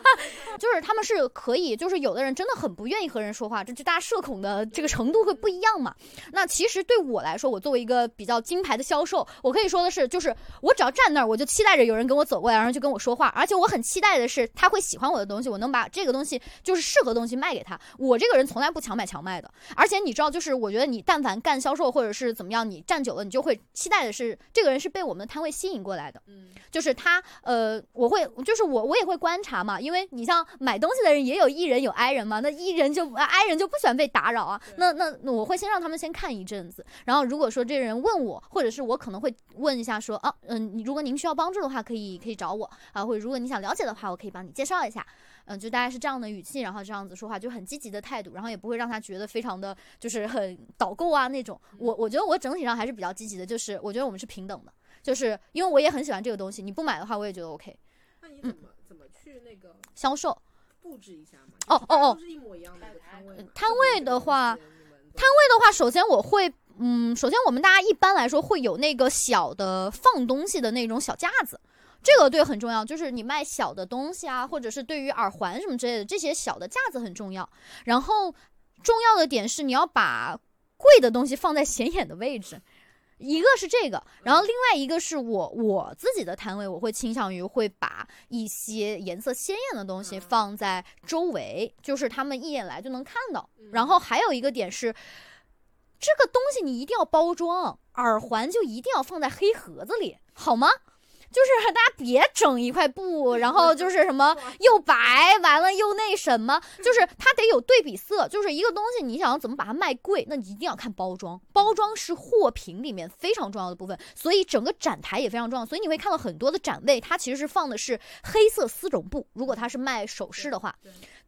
<laughs> 就是他们是可以，就是有的人真的很不愿意和人说话，这就大家社恐的这个程度会不一样嘛。那其实对我来说，我作为一个比较金牌的销售，我可以说的是，就是我只要站那儿，我就期待着有人跟我走过来，然后就跟我说话，而且我很期待的是他会喜欢我的东西，我能把这个东西就是适合东西卖给他。我这个人从来不强买强卖的，而且你知道，就是我觉得你但凡干销售或者是怎么样，你站久了，你就会期待的是这个人是被我们的摊位吸引过来的。嗯，就是他，呃，我会，就是我我也会观察嘛，因为你像。买东西的人也有 E 人有 I 人嘛？那 E 人就 I 人就不喜欢被打扰啊。那那我会先让他们先看一阵子，然后如果说这个人问我，或者是我可能会问一下说啊，嗯，如果您需要帮助的话，可以可以找我啊，或者如果你想了解的话，我可以帮你介绍一下。嗯，就大概是这样的语气，然后这样子说话，就很积极的态度，然后也不会让他觉得非常的就是很导购啊那种。我我觉得我整体上还是比较积极的，就是我觉得我们是平等的，就是因为我也很喜欢这个东西，你不买的话，我也觉得 OK。那你怎么怎么去那个销售？布置一下嘛？哦哦哦，是一模一样的摊位。摊位的话，摊位的话，首先我会，嗯，首先我们大家一般来说会有那个小的放东西的那种小架子，这个对很重要。就是你卖小的东西啊，或者是对于耳环什么之类的，这些小的架子很重要。然后重要的点是，你要把贵的东西放在显眼的位置。一个是这个，然后另外一个是我我自己的摊位，我会倾向于会把一些颜色鲜艳的东西放在周围，就是他们一眼来就能看到。然后还有一个点是，这个东西你一定要包装，耳环就一定要放在黑盒子里，好吗？就是大家别整一块布，<laughs> 然后就是什么又白完了又那什么，<laughs> 就是它得有对比色。就是一个东西，你想要怎么把它卖贵，那你一定要看包装。包装是货品里面非常重要的部分，所以整个展台也非常重要。所以你会看到很多的展位，它其实是放的是黑色丝绒布。如果它是卖首饰的话。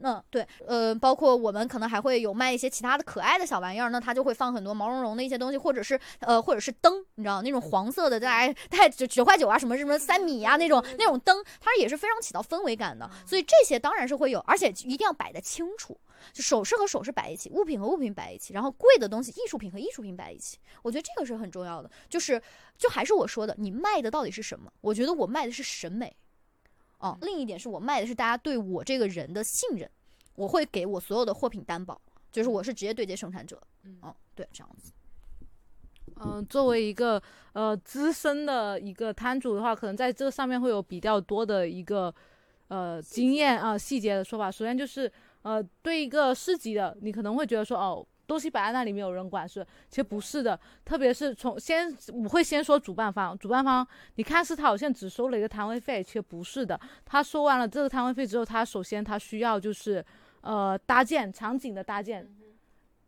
那对，呃，包括我们可能还会有卖一些其他的可爱的小玩意儿，那它就会放很多毛茸茸的一些东西，或者是呃，或者是灯，你知道那种黄色的，带带九九块九啊，什么什么三米啊那种那种灯，它也是非常起到氛围感的。所以这些当然是会有，而且一定要摆的清楚，就首饰和首饰摆一起，物品和物品摆一起，然后贵的东西、艺术品和艺术品摆一起。我觉得这个是很重要的，就是就还是我说的，你卖的到底是什么？我觉得我卖的是审美。哦，另一点是我卖的是大家对我这个人的信任，我会给我所有的货品担保，就是我是直接对接生产者。嗯，对，这样子。嗯，作为一个呃资深的一个摊主的话，可能在这上面会有比较多的一个呃经验啊细节的说法。首先就是呃对一个市级的，你可能会觉得说哦。东西摆在那里没有人管是，其实不是的。特别是从先，我会先说主办方，主办方，你看是他好像只收了一个摊位费，其实不是的。他收完了这个摊位费之后，他首先他需要就是呃搭建场景的搭建，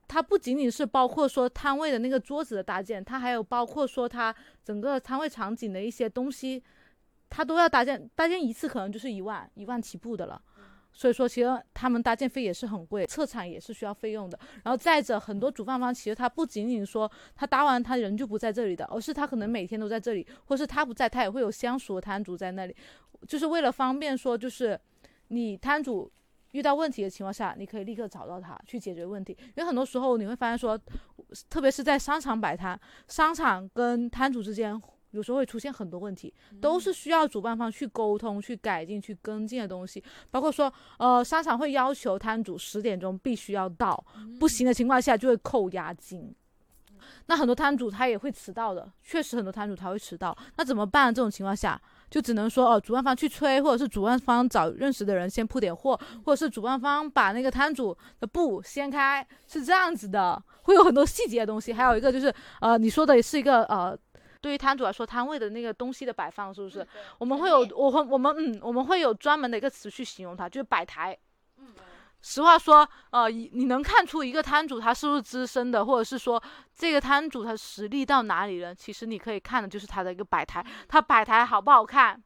它不仅仅是包括说摊位的那个桌子的搭建，它还有包括说它整个摊位场景的一些东西，它都要搭建，搭建一次可能就是一万一万起步的了。所以说，其实他们搭建费也是很贵，策产也是需要费用的。然后再者，很多主办方其实他不仅仅说他搭完他人就不在这里的，而是他可能每天都在这里，或是他不在，他也会有相熟的摊主在那里，就是为了方便说，就是你摊主遇到问题的情况下，你可以立刻找到他去解决问题。因为很多时候你会发现说，特别是在商场摆摊，商场跟摊主之间有时候会出现很多问题，都是需要主办方去沟通、去改进、去跟进的东西。包括说，呃，商场会要求摊主十点钟必须要到，不行的情况下就会扣押金。那很多摊主他也会迟到的，确实很多摊主他会迟到，那怎么办？这种情况下。就只能说哦，主办方去催，或者是主办方找认识的人先铺点货，或者是主办方把那个摊主的布掀开，是这样子的，会有很多细节的东西。还有一个就是，呃，你说的是一个呃，对于摊主来说，摊位的那个东西的摆放是不是？我们会有，我会我们嗯，我们会有专门的一个词去形容它，就是摆台。嗯实话说，呃，你能看出一个摊主他是不是资深的，或者是说这个摊主他实力到哪里了？其实你可以看的就是他的一个摆台，他摆台好不好看，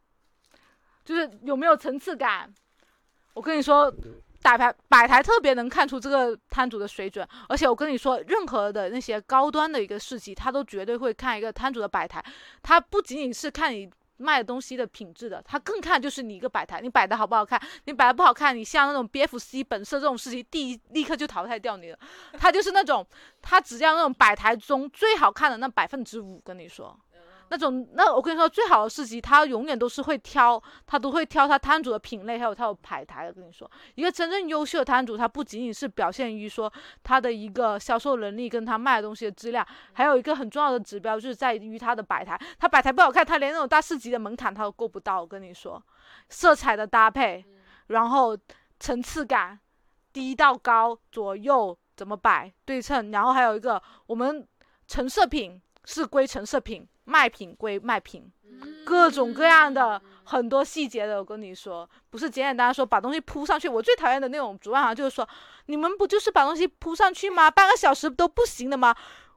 就是有没有层次感。我跟你说，摆台摆台特别能看出这个摊主的水准，而且我跟你说，任何的那些高端的一个市集，他都绝对会看一个摊主的摆台，他不仅仅是看你。卖的东西的品质的，他更看就是你一个摆台，你摆的好不好看？你摆的不好看，你像那种 BFC 本色这种事情，第一立刻就淘汰掉你了。他就是那种，他只要那种摆台中最好看的那百分之五，跟你说。那种，那我跟你说，最好的市集，他永远都是会挑，他都会挑他摊主的品类，还有他有摆台。我跟你说，一个真正优秀的摊主，他不仅仅是表现于说他的一个销售能力跟他卖的东西的质量，还有一个很重要的指标就是在于他的摆台。他摆台不好看，他连那种大市集的门槛他都够不到。我跟你说，色彩的搭配，然后层次感，低到高左右怎么摆对称，然后还有一个我们成色品是归成色品。卖品归卖品，各种各样的很多细节的，我跟你说，不是简简单单说把东西铺上去。我最讨厌的那种主办方就是说，你们不就是把东西铺上去吗？半个小时都不行的吗？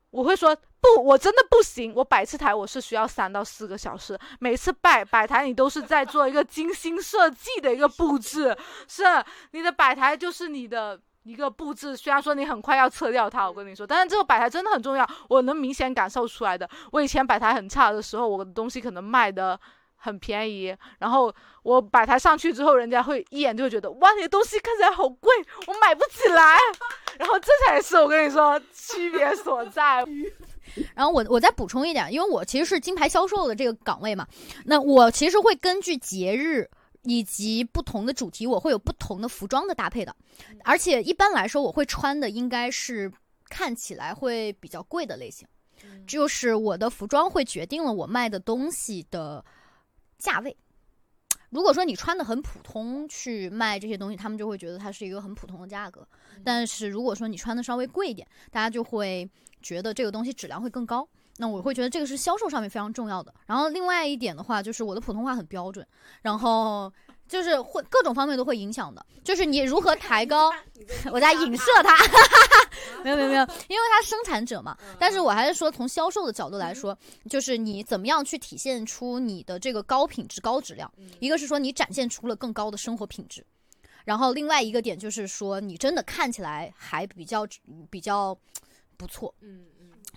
我会说不，我真的不行。我摆次台我是需要三到四个小时，每次摆摆台你都是在做一个精心设计的一个布置，是你的摆台就是你的。一个布置，虽然说你很快要撤掉它，我跟你说，但是这个摆台真的很重要，我能明显感受出来的。我以前摆台很差的时候，我的东西可能卖的很便宜，然后我摆台上去之后，人家会一眼就会觉得，哇，你的东西看起来好贵，我买不起来。<laughs> 然后这才是我跟你说区别所在。<laughs> 然后我我再补充一点，因为我其实是金牌销售的这个岗位嘛，那我其实会根据节日。以及不同的主题，我会有不同的服装的搭配的，而且一般来说，我会穿的应该是看起来会比较贵的类型，就是我的服装会决定了我卖的东西的价位。如果说你穿的很普通去卖这些东西，他们就会觉得它是一个很普通的价格；但是如果说你穿的稍微贵一点，大家就会觉得这个东西质量会更高。那我会觉得这个是销售上面非常重要的。然后另外一点的话，就是我的普通话很标准，然后就是会各种方面都会影响的。就是你如何抬高，我在影射他，<laughs> 没有没有没有，因为他生产者嘛。但是我还是说从销售的角度来说，就是你怎么样去体现出你的这个高品质、高质量。一个是说你展现出了更高的生活品质，然后另外一个点就是说你真的看起来还比较比较不错。嗯。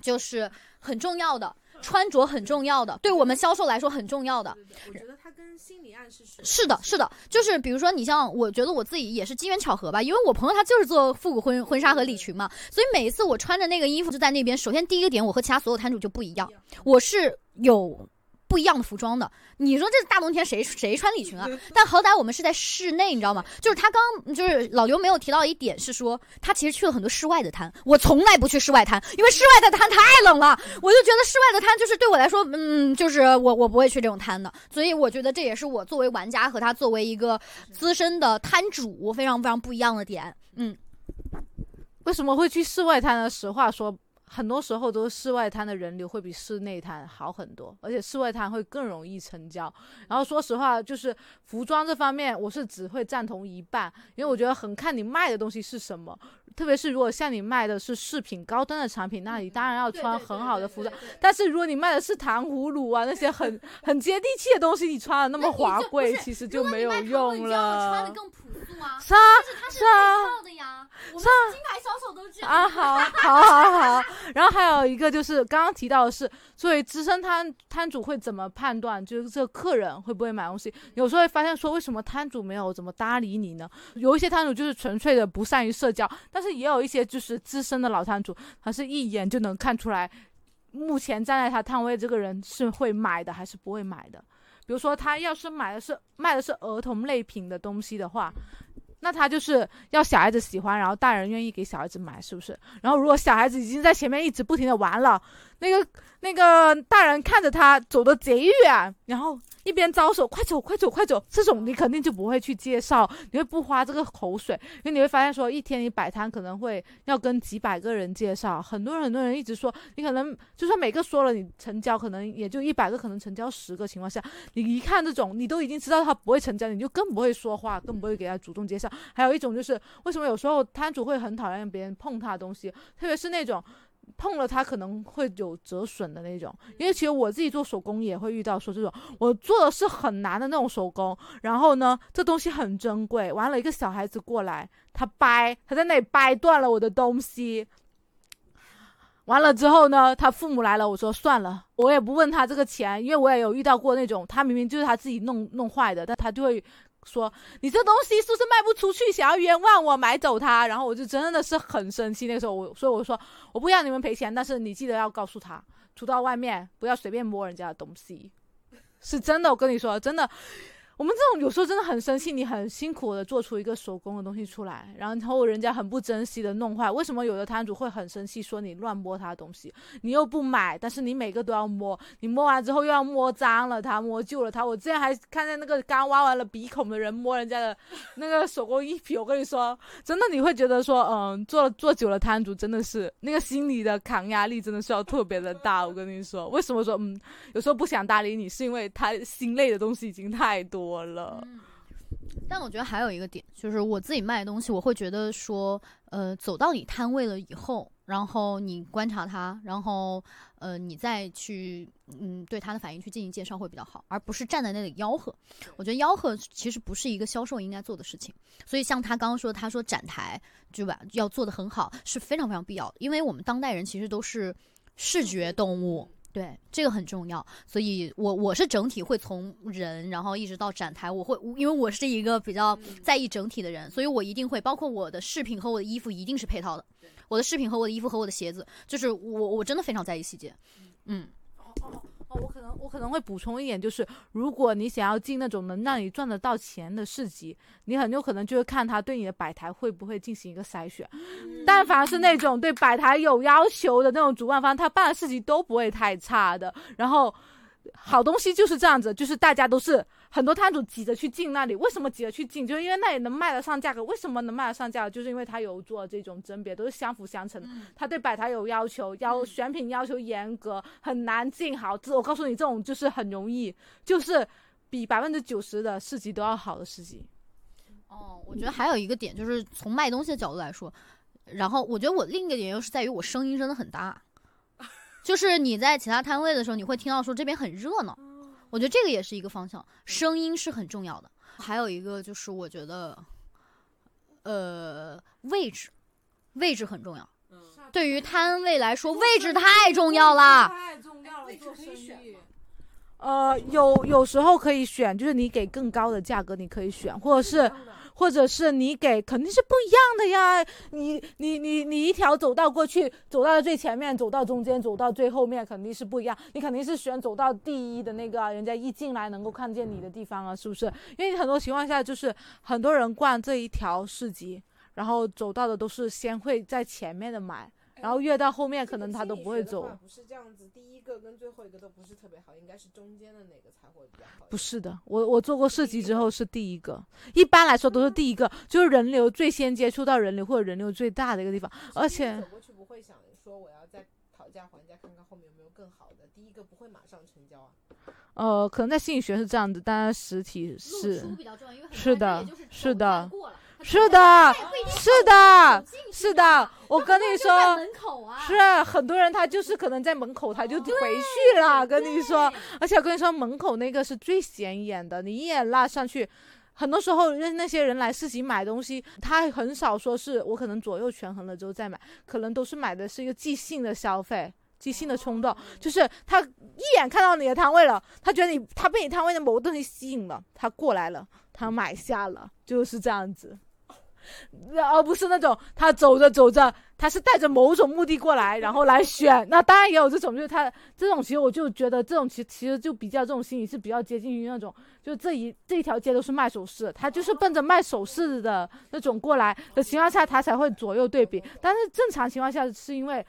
就是很重要的，穿着很重要的，对我们销售来说很重要的。我觉得它跟心理暗示是是的，是的，就是比如说你像，我觉得我自己也是机缘巧合吧，因为我朋友他就是做复古婚婚纱和礼裙嘛，所以每一次我穿着那个衣服就在那边。首先第一个点，我和其他所有摊主就不一样，我是有。不一样的服装的，你说这大冬天谁谁穿礼裙啊？但好歹我们是在室内，你知道吗？就是他刚就是老刘没有提到一点是说，他其实去了很多室外的摊。我从来不去室外摊，因为室外的摊太冷了。我就觉得室外的摊就是对我来说，嗯，就是我我不会去这种摊的。所以我觉得这也是我作为玩家和他作为一个资深的摊主非常非常不一样的点。嗯，为什么会去室外摊呢？实话说。很多时候都是室外摊的人流会比室内摊好很多，而且室外摊会更容易成交。然后说实话，就是服装这方面，我是只会赞同一半，因为我觉得很看你卖的东西是什么。特别是如果像你卖的是饰品、高端的产品，那你当然要穿很好的服装。但是如果你卖的是糖葫芦啊那些很 <laughs> 很接地气的东西，你穿的那么华贵，其实就没有用了。是啊，是啊，是啊，金牌销售都这样啊！好，好，好，好，然后还有一个就是刚刚提到的是，作为资深摊摊主会怎么判断，就是这个客人会不会买东西？有时候会发现说，为什么摊主没有怎么搭理你呢？有一些摊主就是纯粹的不善于社交，但是也有一些就是资深的老摊主，他是一眼就能看出来，目前站在他摊位这个人是会买的还是不会买的。比如说他要是买的是卖的是儿童类品的东西的话。那他就是要小孩子喜欢，然后大人愿意给小孩子买，是不是？然后如果小孩子已经在前面一直不停的玩了，那个那个大人看着他走的贼远，然后。一边招手，快走，快走，快走！这种你肯定就不会去介绍，你会不花这个口水，因为你会发现说，一天你摆摊可能会要跟几百个人介绍，很多人很多人一直说，你可能就算每个说了你成交，可能也就一百个，可能成交十个情况下，你一看这种，你都已经知道他不会成交，你就更不会说话，更不会给他主动介绍。还有一种就是，为什么有时候摊主会很讨厌别人碰他的东西，特别是那种。碰了它可能会有折损的那种，因为其实我自己做手工也会遇到说这种，我做的是很难的那种手工，然后呢，这东西很珍贵，完了一个小孩子过来，他掰，他在那里掰断了我的东西，完了之后呢，他父母来了，我说算了，我也不问他这个钱，因为我也有遇到过那种，他明明就是他自己弄弄坏的，但他就会。说你这东西是不是卖不出去？想要冤枉我买走它？然后我就真的是很生气。那时候我，所以我说我不要你们赔钱，但是你记得要告诉他，出到外面不要随便摸人家的东西，是真的。我跟你说，真的。我们这种有时候真的很生气，你很辛苦的做出一个手工的东西出来，然后人家很不珍惜的弄坏。为什么有的摊主会很生气，说你乱摸他的东西？你又不买，但是你每个都要摸，你摸完之后又要摸脏了他，摸旧了他。我之前还看见那个刚挖完了鼻孔的人摸人家的那个手工艺品，我跟你说，真的你会觉得说，嗯，做做久了摊主真的是那个心理的抗压力真的是要特别的大。我跟你说，为什么说嗯，有时候不想搭理你，是因为他心累的东西已经太多。多了，但我觉得还有一个点，就是我自己卖东西，我会觉得说，呃，走到你摊位了以后，然后你观察他，然后呃，你再去，嗯，对他的反应去进行介绍会比较好，而不是站在那里吆喝。我觉得吆喝其实不是一个销售应该做的事情。所以像他刚刚说，他说展台对吧，要做的很好是非常非常必要的，因为我们当代人其实都是视觉动物。对，这个很重要，所以我我是整体会从人，然后一直到展台，我会因为我是一个比较在意整体的人，所以我一定会包括我的饰品和我的衣服一定是配套的，我的饰品和我的衣服和我的鞋子，就是我我真的非常在意细节，嗯。我可能我可能会补充一点，就是如果你想要进那种能让你赚得到钱的市集，你很有可能就会看他对你的摆台会不会进行一个筛选。但凡是那种对摆台有要求的那种主办方，他办的市集都不会太差的。然后。好东西就是这样子，就是大家都是很多摊主挤着去进那里。为什么挤着去进？就是因为那里能卖得上价格。为什么能卖得上价格？就是因为他有做这种甄别，都是相辅相成的。他对摆台有要求，要选品要求严格，很难进好。这我告诉你，这种就是很容易，就是比百分之九十的市集都要好的市集。哦，我觉得还有一个点就是从卖东西的角度来说，然后我觉得我另一个点又是在于我声音真的很大。就是你在其他摊位的时候，你会听到说这边很热闹，我觉得这个也是一个方向，声音是很重要的。还有一个就是我觉得，呃，位置，位置很重要。对于摊位来说，位置太重要了。太重要了，做生意。呃，有有时候可以选，就是你给更高的价格，你可以选，或者是。或者是你给肯定是不一样的呀，你你你你一条走到过去，走到最前面，走到中间，走到最后面，肯定是不一样。你肯定是选走到第一的那个，人家一进来能够看见你的地方啊，是不是？因为很多情况下就是很多人逛这一条市集，然后走到的都是先会在前面的买。然后越到后面，可能他都不会走。不是这样子，第一个跟最后一个都不是特别好，应该是中间的那个才会比较好。不是的，我我做过设计之后是第一个，一般来说都是第一个，就是人流最先接触到人流或者人流最大的一个地方。而且走过去不会想说我要再讨价还价，看看后面有没有更好的。第一个不会马上成交啊。呃，可能在心理学是这样子，但是实体是是的，是的。是的，是的，是的，我跟你说，是很多人他就是可能在门口他就回去了，跟你说，而且我跟你说门口那个是最显眼的，你一眼拉上去，很多时候那那些人来市集买东西，他很少说是我可能左右权衡了之后再买，可能都是买的是一个即兴的消费。即兴的冲动，就是他一眼看到你的摊位了，他觉得你他被你摊位的某个东西吸引了，他过来了，他买下了，就是这样子。而不是那种他走着走着，他是带着某种目的过来，然后来选。那当然也有这种，就是他这种，其实我就觉得这种其其实就比较这种心理是比较接近于那种，就这一这一条街都是卖首饰，他就是奔着卖首饰的那种过来的情况下，他才会左右对比。但是正常情况下是因为。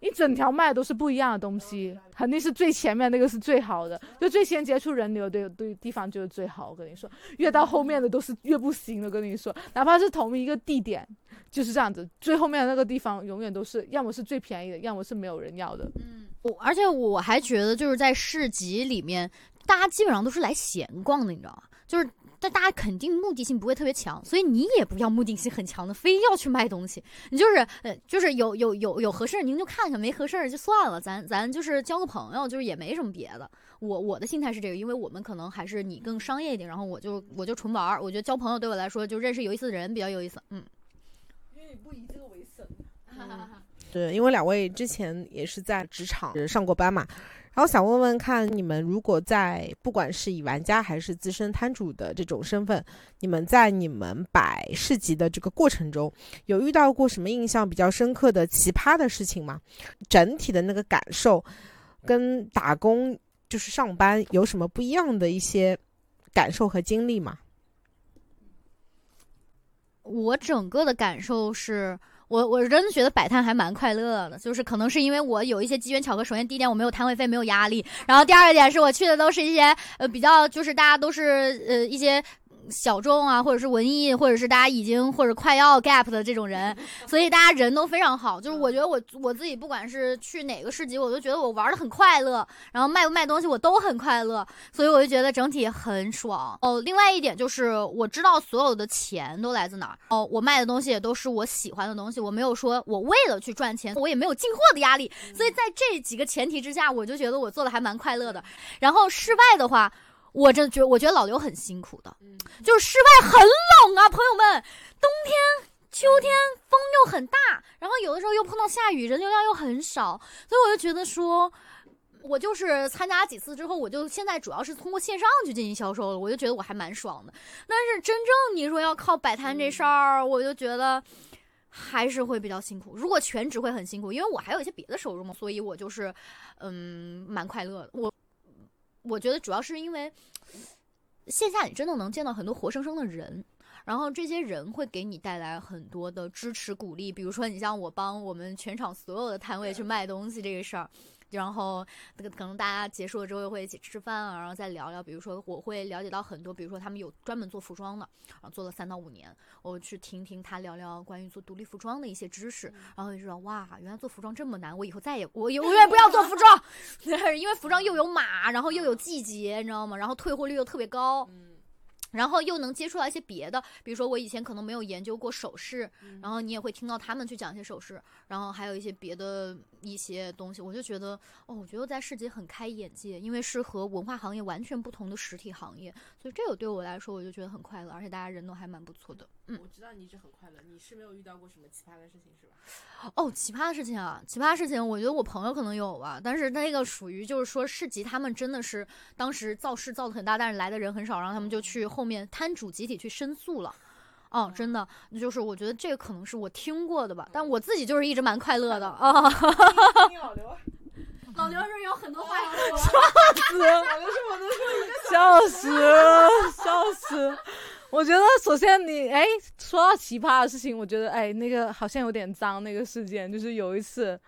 一整条卖的都是不一样的东西，肯定是最前面那个是最好的，就最先接触人流的对地方就是最好。我跟你说，越到后面的都是越不行的。跟你说，哪怕是同一个地点，就是这样子，最后面的那个地方永远都是要么是最便宜的，要么是没有人要的。嗯，我而且我还觉得就是在市集里面，大家基本上都是来闲逛的，你知道吗？就是。但大家肯定目的性不会特别强，所以你也不要目的性很强的，非要去卖东西。你就是呃，就是有有有有合适您就看看，没合适就算了，咱咱就是交个朋友，就是也没什么别的。我我的心态是这个，因为我们可能还是你更商业一点，然后我就我就纯玩儿。我觉得交朋友对我来说，就认识有意思的人比较有意思。嗯，因为你不以这个为生。对，因为两位之前也是在职场上过班嘛。然后想问问看，你们如果在不管是以玩家还是资深摊主的这种身份，你们在你们摆市集的这个过程中，有遇到过什么印象比较深刻的奇葩的事情吗？整体的那个感受，跟打工就是上班有什么不一样的一些感受和经历吗？我整个的感受是。我我真的觉得摆摊还蛮快乐的，就是可能是因为我有一些机缘巧合。首先，第一点我没有摊位费，没有压力；然后第二点是我去的都是一些呃比较就是大家都是呃一些。小众啊，或者是文艺，或者是大家已经或者快要 gap 的这种人，<laughs> 所以大家人都非常好。就是我觉得我我自己不管是去哪个市集，我都觉得我玩的很快乐，然后卖不卖东西我都很快乐，所以我就觉得整体很爽。哦，另外一点就是我知道所有的钱都来自哪儿。哦，我卖的东西也都是我喜欢的东西，我没有说我为了去赚钱，我也没有进货的压力。所以在这几个前提之下，我就觉得我做的还蛮快乐的。然后室外的话。我真觉，我觉得老刘很辛苦的，就是室外很冷啊，朋友们，冬天、秋天风又很大，然后有的时候又碰到下雨，人流量又很少，所以我就觉得说，我就是参加几次之后，我就现在主要是通过线上去进行销售了，我就觉得我还蛮爽的。但是真正你说要靠摆摊这事儿，我就觉得还是会比较辛苦。如果全职会很辛苦，因为我还有一些别的收入嘛，所以我就是，嗯，蛮快乐的。我。我觉得主要是因为线下你真的能见到很多活生生的人，然后这些人会给你带来很多的支持鼓励。比如说，你像我帮我们全场所有的摊位去卖东西这个事儿。然后，那个可能大家结束了之后又会一起吃饭啊，然后再聊聊。比如说，我会了解到很多，比如说他们有专门做服装的，然后，做了三到五年，我去听听他聊聊关于做独立服装的一些知识，然后就知道哇，原来做服装这么难，我以后再也我 <laughs> 永远不要做服装，<laughs> 因为服装又有码，然后又有季节，你知道吗？然后退货率又特别高。然后又能接触到一些别的，比如说我以前可能没有研究过首饰，然后你也会听到他们去讲一些首饰，然后还有一些别的一些东西，我就觉得哦，我觉得在市集很开眼界，因为是和文化行业完全不同的实体行业，所以这个对我来说我就觉得很快乐，而且大家人都还蛮不错的。嗯，我知道你一直很快乐，你是没有遇到过什么奇葩的事情是吧？哦，奇葩的事情啊，奇葩事情，我觉得我朋友可能有吧，但是那个属于就是说市集他们真的是当时造势造的很大，但是来的人很少，然后他们就去。后面摊主集体去申诉了，哦，真的，就是我觉得这个可能是我听过的吧，但我自己就是一直蛮快乐的啊。老刘，老刘是有很多话要说，笑死，老刘是我的笑死，笑死。我觉得首先你哎，说到奇葩的事情，我觉得哎，那个好像有点脏。那个事件就是有一次，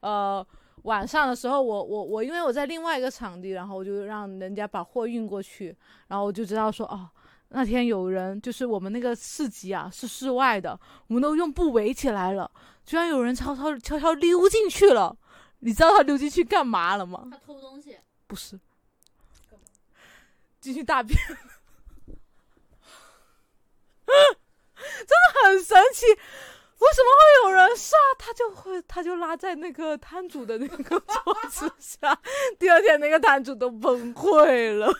呃，晚上的时候，我我我因为我在另外一个场地，然后我就让人家把货运过去，然后我就知道说哦。那天有人，就是我们那个市集啊，是室外的，我们都用布围起来了，居然有人悄悄悄悄溜进去了。你知道他溜进去干嘛了吗？他偷东西？不是，进去大便。真的神奇，为什么会有人杀？他就会，他就拉在那个摊主的那个桌子下，第二天那个摊主都崩溃了。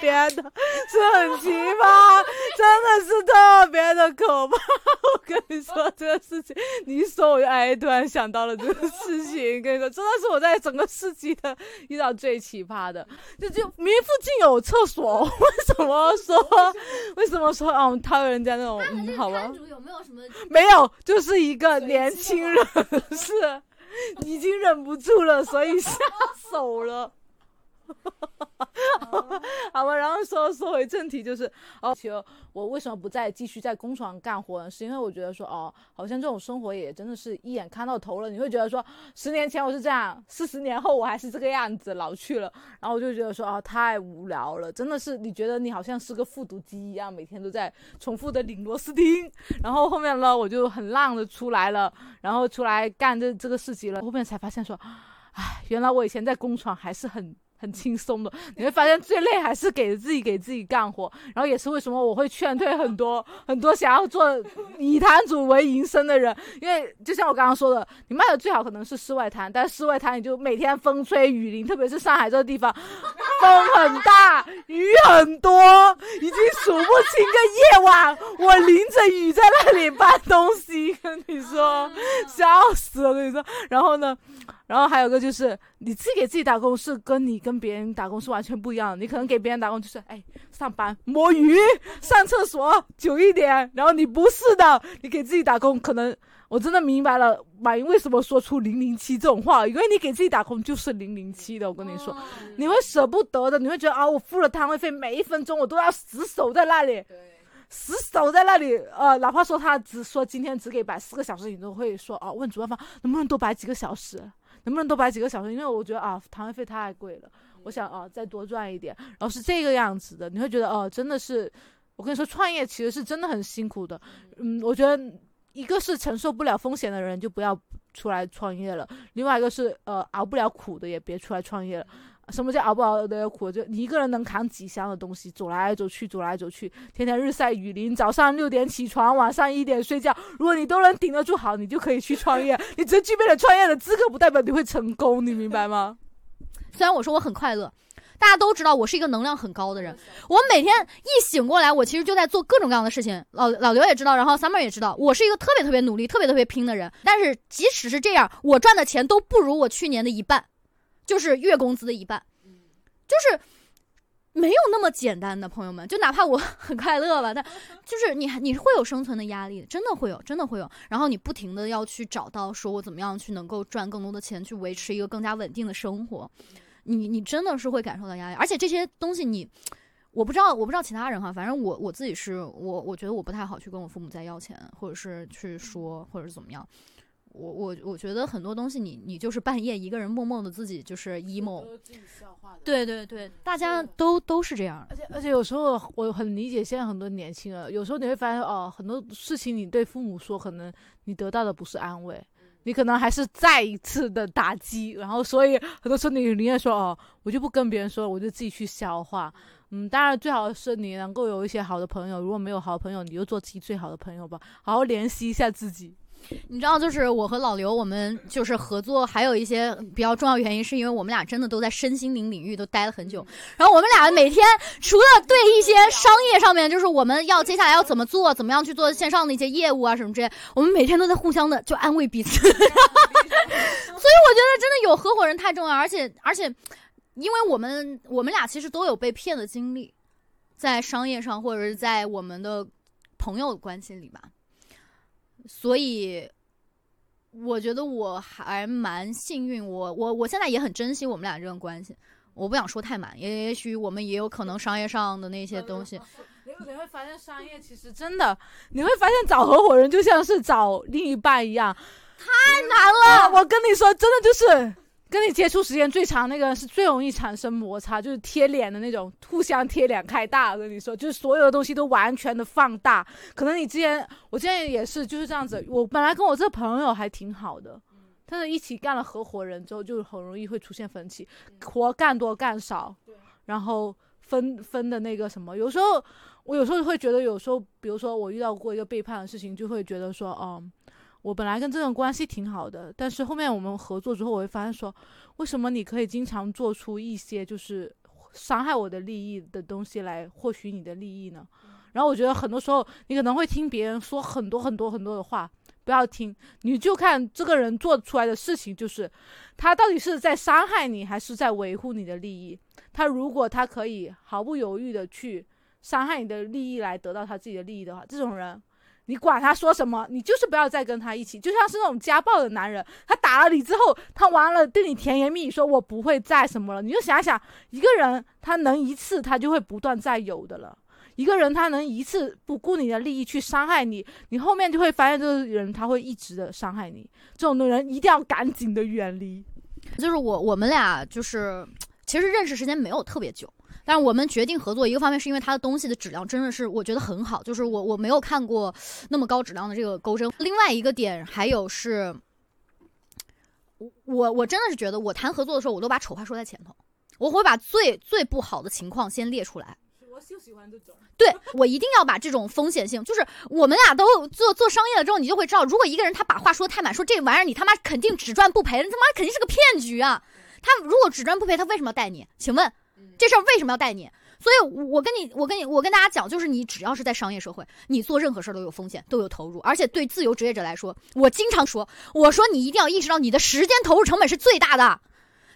别的，是很奇葩，<laughs> 真的是特别的可怕。我跟你说这个事情，你一说我就哎，突然想到了这个事情。跟你说，真的是我在整个世纪的遇到最奇葩的，就就明明附近有厕所，为什么说 <laughs> 为什么说嗯，掏人家那种，嗯，好吧？有没有什么？没有，就是一个年轻人是已经忍不住了，所以下手了。<laughs> 好吧，然后说说回正题，就是哦，其实我为什么不再继续在工厂干活呢？是因为我觉得说哦，好像这种生活也真的是一眼看到头了。你会觉得说，十年前我是这样，四十年后我还是这个样子，老去了。然后我就觉得说啊，太无聊了，真的是你觉得你好像是个复读机一样，每天都在重复的拧螺丝钉。然后后面呢，我就很浪的出来了，然后出来干这这个事情了。后面才发现说，唉，原来我以前在工厂还是很。很轻松的，你会发现最累还是给自己给自己干活，然后也是为什么我会劝退很多很多想要做以摊主为营生的人，因为就像我刚刚说的，你卖的最好可能是室外摊，但室外摊你就每天风吹雨淋，特别是上海这个地方，风很大，雨很多，已经数不清个夜晚，我淋着雨在那里搬东西，跟你说，笑死了，跟你说，然后呢？然后还有个就是你自己给自己打工是跟你跟别人打工是完全不一样的。你可能给别人打工就是哎上班摸鱼 <laughs> 上厕所久一点，然后你不是的，你给自己打工可能我真的明白了马云为什么说出零零七这种话，因为你给自己打工就是零零七的。我跟你说，你会舍不得的，你会觉得啊我付了摊位费，每一分钟我都要死守在那里，死守在那里。呃，哪怕说他只说今天只给摆四个小时，你都会说啊问主办方能不能多摆几个小时。能不能多摆几个小时？因为我觉得啊，摊位费太贵了，我想啊，再多赚一点。然后是这个样子的，你会觉得哦，真的是，我跟你说，创业其实是真的很辛苦的。嗯，我觉得一个是承受不了风险的人就不要出来创业了，另外一个是呃熬不了苦的也别出来创业了。什么叫熬不熬得苦？就你一个人能扛几箱的东西，走来走去，走来走去，天天日晒雨淋，早上六点起床，晚上一点睡觉。如果你都能顶得住，好，你就可以去创业。<laughs> 你只具备了创业的资格，不代表你会成功，你明白吗？虽然我说我很快乐，大家都知道我是一个能量很高的人。我每天一醒过来，我其实就在做各种各样的事情。老老刘也知道，然后 Summer 也知道，我是一个特别特别努力、特别特别拼的人。但是即使是这样，我赚的钱都不如我去年的一半。就是月工资的一半，就是没有那么简单的朋友们。就哪怕我 <laughs> 很快乐吧，但 <laughs> 就是你你会有生存的压力，真的会有，真的会有。然后你不停的要去找到，说我怎么样去能够赚更多的钱，去维持一个更加稳定的生活。你你真的是会感受到压力，而且这些东西你，我不知道，我不知道其他人哈，反正我我自己是我我觉得我不太好去跟我父母再要钱，或者是去说，或者是怎么样。我我我觉得很多东西，你你就是半夜一个人默默的自己就是 emo，对对对，大家都都是这样。而且而且有时候我很理解现在很多年轻人，有时候你会发现哦，很多事情你对父母说，可能你得到的不是安慰，你可能还是再一次的打击。然后所以很多时候你宁愿说哦，我就不跟别人说，我就自己去消化。嗯，当然最好是你能够有一些好的朋友，如果没有好朋友，你就做自己最好的朋友吧，好好联系一下自己。你知道，就是我和老刘，我们就是合作，还有一些比较重要原因，是因为我们俩真的都在身心灵领域都待了很久。然后我们俩每天除了对一些商业上面，就是我们要接下来要怎么做，怎么样去做线上的一些业务啊什么之类，我们每天都在互相的就安慰彼此。<laughs> 所以我觉得真的有合伙人太重要，而且而且，因为我们我们俩其实都有被骗的经历，在商业上或者是在我们的朋友关系里吧。所以，我觉得我还蛮幸运。我我我现在也很珍惜我们俩这段关系。我不想说太满，也也许我们也有可能商业上的那些东西。你你会发现，商业其实真的，你会发现找合伙人就像是找另一半一样，太难了。我跟你说，真的就是。跟你接触时间最长那个人是最容易产生摩擦，就是贴脸的那种，互相贴脸开大。我跟你说，就是所有的东西都完全的放大。可能你之前，我之前也是就是这样子。我本来跟我这朋友还挺好的，但是一起干了合伙人之后，就很容易会出现分歧，活干多干少，然后分分的那个什么。有时候我有时候会觉得，有时候比如说我遇到过一个背叛的事情，就会觉得说，嗯。我本来跟这种关系挺好的，但是后面我们合作之后，我会发现说，为什么你可以经常做出一些就是伤害我的利益的东西来获取你的利益呢？然后我觉得很多时候你可能会听别人说很多很多很多的话，不要听，你就看这个人做出来的事情，就是他到底是在伤害你，还是在维护你的利益。他如果他可以毫不犹豫的去伤害你的利益来得到他自己的利益的话，这种人。你管他说什么，你就是不要再跟他一起。就像是那种家暴的男人，他打了你之后，他完了对你甜言蜜语，说我不会再什么了。你就想想，一个人他能一次，他就会不断再有的了。一个人他能一次不顾你的利益去伤害你，你后面就会发现这个人他会一直的伤害你。这种的人一定要赶紧的远离。就是我我们俩就是其实认识时间没有特别久。但是我们决定合作，一个方面是因为它的东西的质量真的是我觉得很好，就是我我没有看过那么高质量的这个钩针。另外一个点还有是，我我我真的是觉得我谈合作的时候，我都把丑话说在前头，我会把最最不好的情况先列出来。我就喜欢这种，对我一定要把这种风险性，就是我们俩都做做商业了之后，你就会知道，如果一个人他把话说太满，说这玩意儿你他妈肯定只赚不赔，他妈肯定是个骗局啊！他如果只赚不赔，他为什么要带你？请问？这事儿为什么要带你？所以，我跟你，我跟你，我跟大家讲，就是你只要是在商业社会，你做任何事儿都有风险，都有投入，而且对自由职业者来说，我经常说，我说你一定要意识到你的时间投入成本是最大的。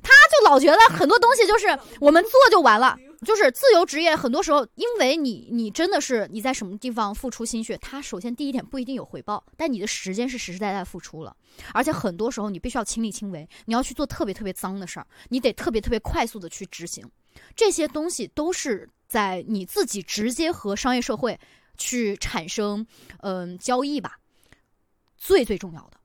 他就老觉得很多东西就是我们做就完了，就是自由职业，很多时候因为你你真的是你在什么地方付出心血，他首先第一点不一定有回报，但你的时间是实实在在付出了，而且很多时候你必须要亲力亲为，你要去做特别特别脏的事儿，你得特别特别快速的去执行。这些东西都是在你自己直接和商业社会去产生，嗯，交易吧。最最重要的，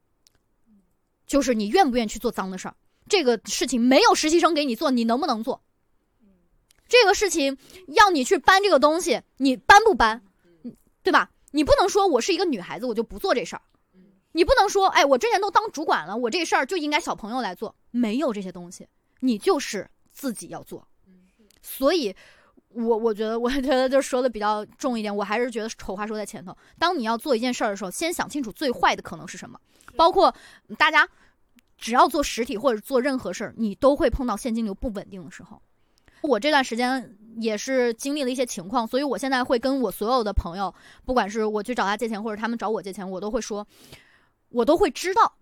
就是你愿不愿意去做脏的事儿。这个事情没有实习生给你做，你能不能做？这个事情要你去搬这个东西，你搬不搬？对吧？你不能说我是一个女孩子，我就不做这事儿。你不能说，哎，我之前都当主管了，我这事儿就应该小朋友来做。没有这些东西，你就是自己要做。所以，我我觉得，我觉得就说的比较重一点，我还是觉得丑话说在前头。当你要做一件事儿的时候，先想清楚最坏的可能是什么。包括大家只要做实体或者做任何事儿，你都会碰到现金流不稳定的时候。我这段时间也是经历了一些情况，所以我现在会跟我所有的朋友，不管是我去找他借钱，或者他们找我借钱，我都会说，我都会知道，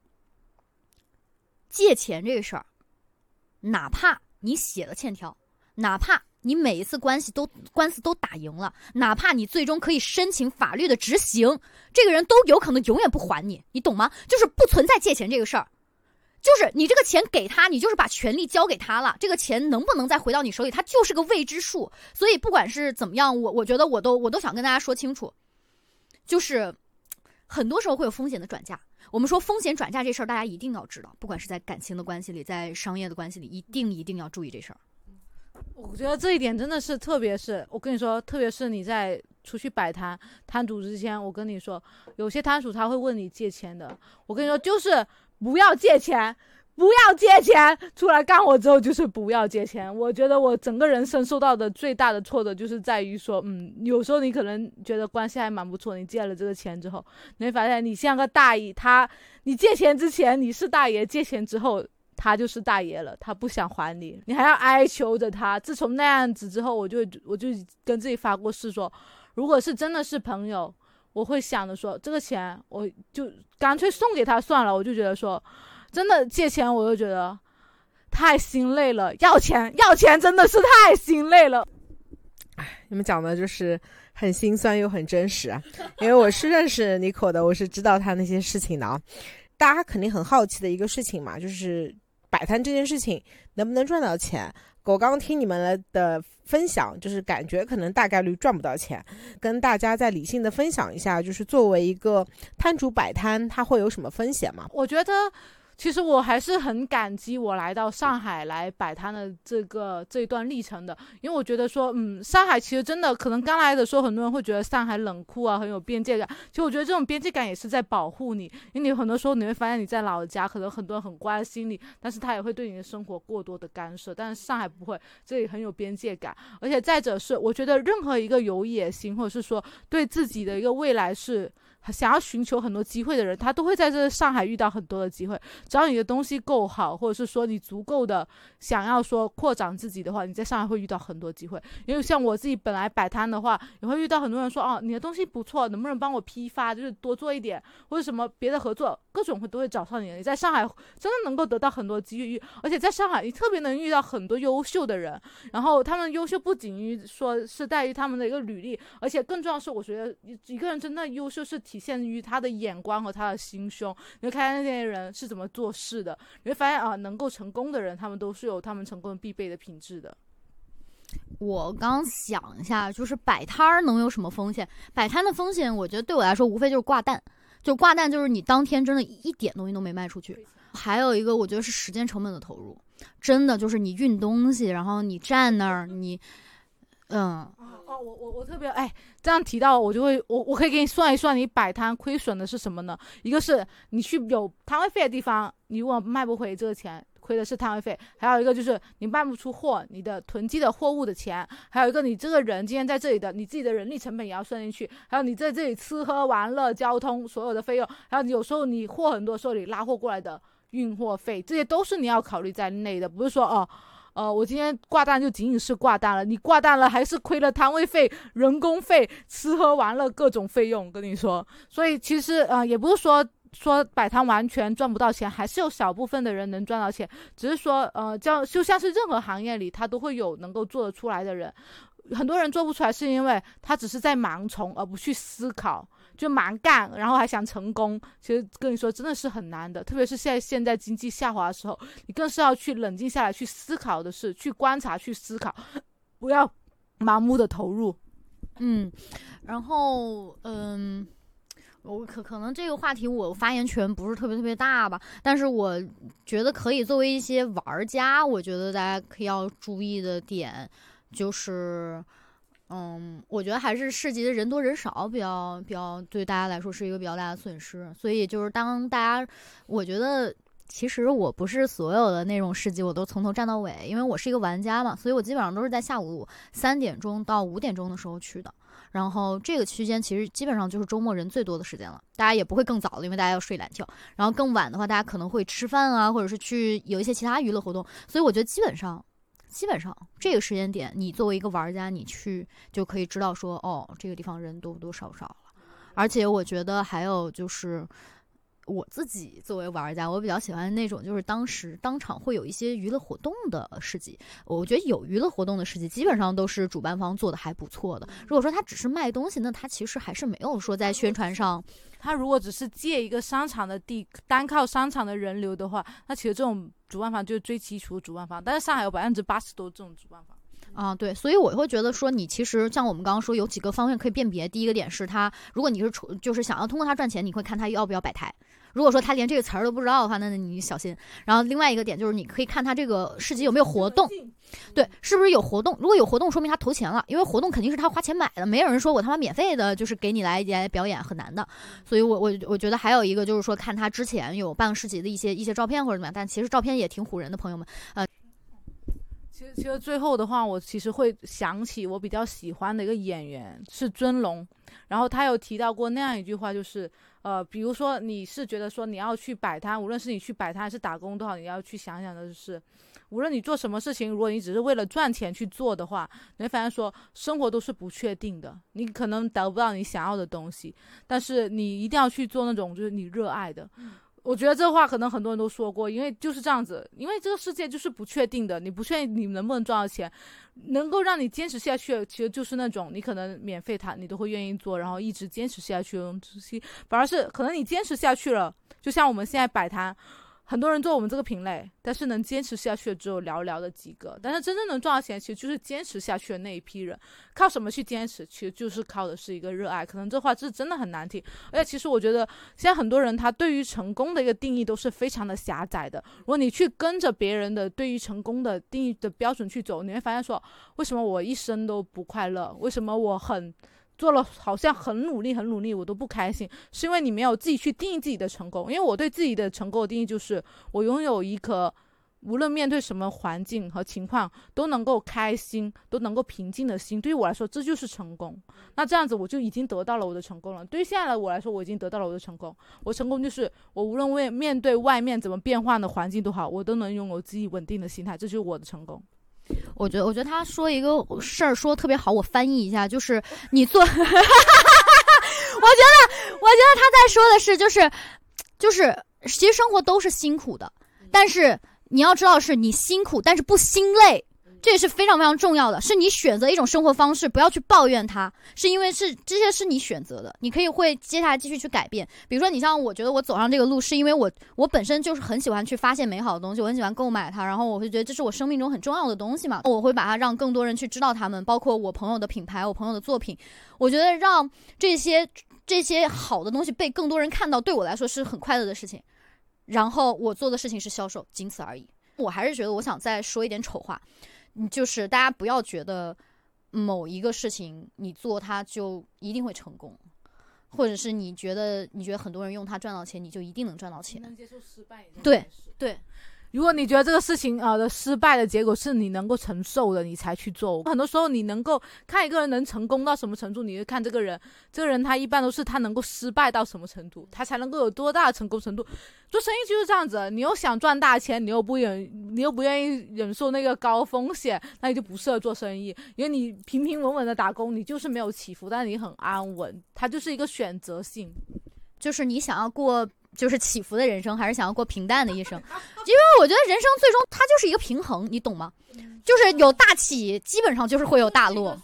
借钱这个事儿，哪怕你写了欠条。哪怕你每一次关系都官司都打赢了，哪怕你最终可以申请法律的执行，这个人都有可能永远不还你，你懂吗？就是不存在借钱这个事儿，就是你这个钱给他，你就是把权利交给他了，这个钱能不能再回到你手里，他就是个未知数。所以不管是怎么样，我我觉得我都我都想跟大家说清楚，就是很多时候会有风险的转嫁。我们说风险转嫁这事儿，大家一定要知道，不管是在感情的关系里，在商业的关系里，一定一定要注意这事儿。我觉得这一点真的是，特别是我跟你说，特别是你在出去摆摊摊主之前，我跟你说，有些摊主他会问你借钱的。我跟你说，就是不要借钱，不要借钱。出来干活之后就是不要借钱。我觉得我整个人生受到的最大的挫折，就是在于说，嗯，有时候你可能觉得关系还蛮不错，你借了这个钱之后，你会发现你像个大爷，他你借钱之前你是大爷，借钱之后。他就是大爷了，他不想还你，你还要哀求着他。自从那样子之后，我就我就跟自己发过誓说，如果是真的是朋友，我会想着说，这个钱我就干脆送给他算了。我就觉得说，真的借钱我就觉得太心累了，要钱要钱真的是太心累了。哎，你们讲的就是很心酸又很真实啊，因为我是认识妮可的，我是知道他那些事情的啊。大家肯定很好奇的一个事情嘛，就是。摆摊这件事情能不能赚到钱？我刚听你们的分享，就是感觉可能大概率赚不到钱。跟大家再理性的分享一下，就是作为一个摊主摆摊，它会有什么风险吗？我觉得。其实我还是很感激我来到上海来摆摊的这个这一段历程的，因为我觉得说，嗯，上海其实真的可能刚来的时候，很多人会觉得上海冷酷啊，很有边界感。其实我觉得这种边界感也是在保护你，因为你很多时候你会发现你在老家，可能很多人很关心你，但是他也会对你的生活过多的干涉。但是上海不会，这里很有边界感，而且再者是，我觉得任何一个有野心或者是说对自己的一个未来是。想要寻求很多机会的人，他都会在这上海遇到很多的机会。只要你的东西够好，或者是说你足够的想要说扩展自己的话，你在上海会遇到很多机会。因为像我自己本来摆摊的话，也会遇到很多人说哦，你的东西不错，能不能帮我批发，就是多做一点，或者什么别的合作，各种会都会找上你。你在上海真的能够得到很多机遇，而且在上海你特别能遇到很多优秀的人，然后他们优秀不仅于说是在于他们的一个履历，而且更重要是，我觉得一个人真的优秀是体现于他的眼光和他的心胸。你会看那些人是怎么做事的，你会发现啊，能够成功的人，他们都是有他们成功必备的品质的。我刚想一下，就是摆摊儿能有什么风险？摆摊的风险，我觉得对我来说无非就是挂蛋，就挂蛋就是你当天真的一点东西都没卖出去。还有一个，我觉得是时间成本的投入，真的就是你运东西，然后你站那儿，你，嗯。哦，我我我特别哎，这样提到我就会我我可以给你算一算，你摆摊亏损的是什么呢？一个是你去有摊位费的地方，你如果卖不回这个钱。亏的是摊位费，还有一个就是你卖不出货，你的囤积的货物的钱，还有一个你这个人今天在这里的，你自己的人力成本也要算进去，还有你在这里吃喝玩乐、交通所有的费用，还有有时候你货很多时候你拉货过来的运货费，这些都是你要考虑在内的，不是说哦，呃我今天挂单就仅仅是挂单了，你挂单了还是亏了摊位费、人工费、吃喝玩乐各种费用，跟你说，所以其实呃，也不是说。说摆摊完全赚不到钱，还是有小部分的人能赚到钱。只是说，呃，叫就像是任何行业里，他都会有能够做得出来的人。很多人做不出来，是因为他只是在盲从，而不去思考，就蛮干，然后还想成功。其实跟你说，真的是很难的。特别是现在现在经济下滑的时候，你更是要去冷静下来，去思考的是，去观察，去思考，不要盲目的投入。嗯，然后，嗯。我可可能这个话题我发言权不是特别特别大吧，但是我觉得可以作为一些玩家，我觉得大家可以要注意的点就是，嗯，我觉得还是市集的人多人少比较比较对大家来说是一个比较大的损失。所以就是当大家，我觉得其实我不是所有的那种市集我都从头站到尾，因为我是一个玩家嘛，所以我基本上都是在下午三点钟到五点钟的时候去的。然后这个区间其实基本上就是周末人最多的时间了，大家也不会更早了，因为大家要睡懒觉。然后更晚的话，大家可能会吃饭啊，或者是去有一些其他娱乐活动。所以我觉得基本上，基本上这个时间点，你作为一个玩家，你去就可以知道说，哦，这个地方人多不多少少了。而且我觉得还有就是。我自己作为玩家，我比较喜欢那种就是当时当场会有一些娱乐活动的市集。我觉得有娱乐活动的市集，基本上都是主办方做的还不错的。如果说他只是卖东西，那他其实还是没有说在宣传上。他如果只是借一个商场的地，单靠商场的人流的话，那其实这种主办方就是最基础的主办方。但是上海有百分之八十多这种主办方。啊，对，所以我会觉得说，你其实像我们刚刚说，有几个方面可以辨别。第一个点是他，如果你是出就是想要通过他赚钱，你会看他要不要摆台。如果说他连这个词儿都不知道的话，那那你小心。然后另外一个点就是，你可以看他这个市集有没有活动，对，是不是有活动？如果有活动，说明他投钱了，因为活动肯定是他花钱买的，没有人说我他妈免费的，就是给你来来表演很难的。所以我我我觉得还有一个就是说，看他之前有办市集的一些一些照片或者怎么样，但其实照片也挺唬人的，朋友们，呃。其实，其实最后的话，我其实会想起我比较喜欢的一个演员是尊龙，然后他有提到过那样一句话，就是，呃，比如说你是觉得说你要去摆摊，无论是你去摆摊还是打工都好，你要去想想的就是，无论你做什么事情，如果你只是为了赚钱去做的话，你会发现说生活都是不确定的，你可能得不到你想要的东西，但是你一定要去做那种就是你热爱的。我觉得这话可能很多人都说过，因为就是这样子，因为这个世界就是不确定的，你不确定你能不能赚到钱，能够让你坚持下去，其实就是那种你可能免费谈你都会愿意做，然后一直坚持下去的东西，反而是可能你坚持下去了，就像我们现在摆摊。很多人做我们这个品类，但是能坚持下去的只有寥寥的几个。但是真正能赚到钱，其实就是坚持下去的那一批人。靠什么去坚持？其实就是靠的是一个热爱。可能这话是真的很难听，而且其实我觉得现在很多人他对于成功的一个定义都是非常的狭窄的。如果你去跟着别人的对于成功的定义的标准去走，你会发现说，为什么我一生都不快乐？为什么我很？做了好像很努力，很努力，我都不开心，是因为你没有自己去定义自己的成功。因为我对自己的成功的定义就是，我拥有一颗无论面对什么环境和情况，都能够开心，都能够平静的心，对于我来说，这就是成功。那这样子，我就已经得到了我的成功了。对于现在的我来说，我已经得到了我的成功。我成功就是我无论为面对外面怎么变换的环境都好，我都能拥有自己稳定的心态，这就是我的成功。我觉得，我觉得他说一个事儿说的特别好，我翻译一下，就是你做，<laughs> 我觉得，我觉得他在说的是，就是，就是，其实生活都是辛苦的，但是你要知道，是你辛苦，但是不心累。这也是非常非常重要的，是你选择一种生活方式，不要去抱怨它，是因为是这些是你选择的，你可以会接下来继续去改变。比如说，你像我觉得我走上这个路，是因为我我本身就是很喜欢去发现美好的东西，我很喜欢购买它，然后我会觉得这是我生命中很重要的东西嘛，我会把它让更多人去知道他们，包括我朋友的品牌，我朋友的作品，我觉得让这些这些好的东西被更多人看到，对我来说是很快乐的事情。然后我做的事情是销售，仅此而已。我还是觉得我想再说一点丑话。就是大家不要觉得某一个事情你做它就一定会成功，或者是你觉得你觉得很多人用它赚到钱，你就一定能赚到钱。能接受失败，对对。如果你觉得这个事情啊的失败的结果是你能够承受的，你才去做。很多时候你能够看一个人能成功到什么程度，你就看这个人，这个人他一般都是他能够失败到什么程度，他才能够有多大的成功程度。做生意就是这样子，你又想赚大钱，你又不忍，你又不愿意忍受那个高风险，那你就不适合做生意。因为你平平稳稳的打工，你就是没有起伏，但是你很安稳，它就是一个选择性，就是你想要过。就是起伏的人生，还是想要过平淡的一生？<laughs> 因为我觉得人生最终它就是一个平衡，你懂吗？就是有大起，基本上就是会有大落。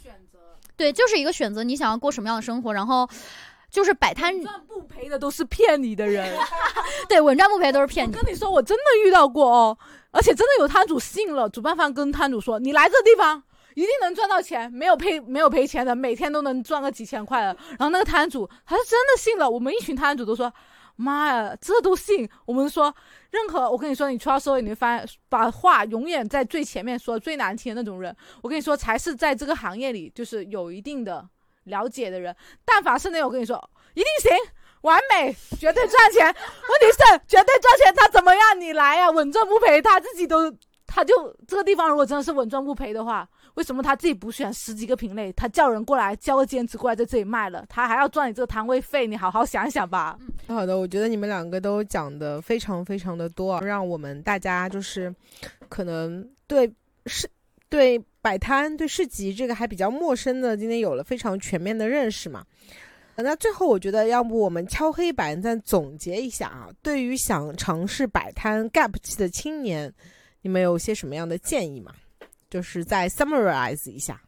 对，就是一个选择，你想要过什么样的生活？然后就是摆摊赚不赔的都是骗你的人。<laughs> 对，稳赚不赔都是骗你。跟你说，我真的遇到过哦，而且真的有摊主信了，主办方跟摊主说：“你来这地方一定能赚到钱，没有赔没有赔钱的，每天都能赚个几千块的。”然后那个摊主他是真的信了，我们一群摊主都说。妈呀，这都信？我们说，任何我跟你说，你出到社会，你发现把话永远在最前面说最难听的那种人，我跟你说，才是在这个行业里就是有一定的了解的人。但凡是那种我跟你说一定行、完美、绝对赚钱，问题是绝对赚钱，他怎么样？你来呀，稳赚不赔，他自己都，他就这个地方如果真的是稳赚不赔的话。为什么他自己不选十几个品类？他叫人过来，交个兼职过来在这里卖了，他还要赚你这个摊位费？你好好想想吧。好的，我觉得你们两个都讲的非常非常的多，让我们大家就是可能对市、对摆摊、对市集这个还比较陌生的，今天有了非常全面的认识嘛。那最后我觉得，要不我们敲黑板再总结一下啊？对于想尝试摆摊 gap 期的青年，你们有些什么样的建议吗？就是再 summarize 一下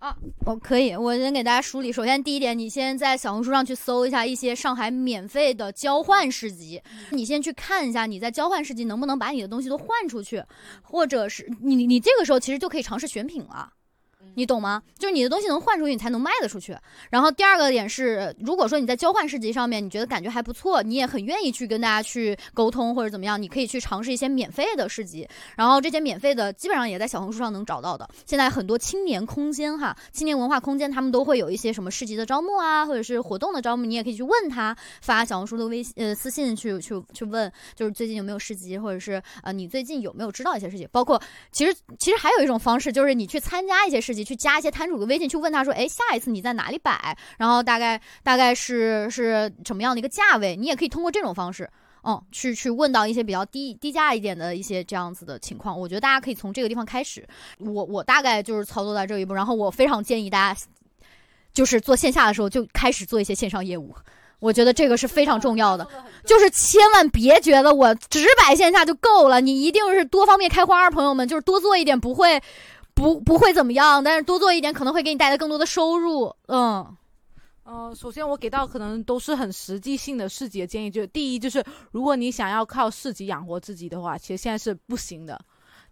啊，我可以，我先给大家梳理。首先，第一点，你先在小红书上去搜一下一些上海免费的交换市集，你先去看一下你在交换市集能不能把你的东西都换出去，或者是你你这个时候其实就可以尝试选品了。你懂吗？就是你的东西能换出去，你才能卖得出去。然后第二个点是，如果说你在交换市集上面，你觉得感觉还不错，你也很愿意去跟大家去沟通或者怎么样，你可以去尝试一些免费的市集。然后这些免费的基本上也在小红书上能找到的。现在很多青年空间哈，青年文化空间，他们都会有一些什么市集的招募啊，或者是活动的招募，你也可以去问他，发小红书的微信呃私信去去去问，就是最近有没有市集，或者是呃你最近有没有知道一些事情。包括其实其实还有一种方式，就是你去参加一些市集。去加一些摊主的微信，去问他说：“哎，下一次你在哪里摆？然后大概大概是是什么样的一个价位？你也可以通过这种方式，嗯，去去问到一些比较低低价一点的一些这样子的情况。我觉得大家可以从这个地方开始。我我大概就是操作到这一步，然后我非常建议大家，就是做线下的时候就开始做一些线上业务。我觉得这个是非常重要的，就是千万别觉得我只摆线下就够了，你一定是多方面开花，朋友们，就是多做一点不会。不不会怎么样，但是多做一点可能会给你带来更多的收入。嗯，呃，首先我给到可能都是很实际性的市级的建议，就是第一就是如果你想要靠市级养活自己的话，其实现在是不行的，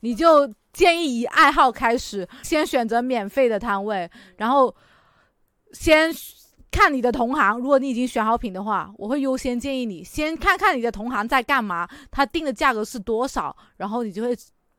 你就建议以爱好开始，先选择免费的摊位，然后先看你的同行。如果你已经选好品的话，我会优先建议你先看看你的同行在干嘛，他定的价格是多少，然后你就会。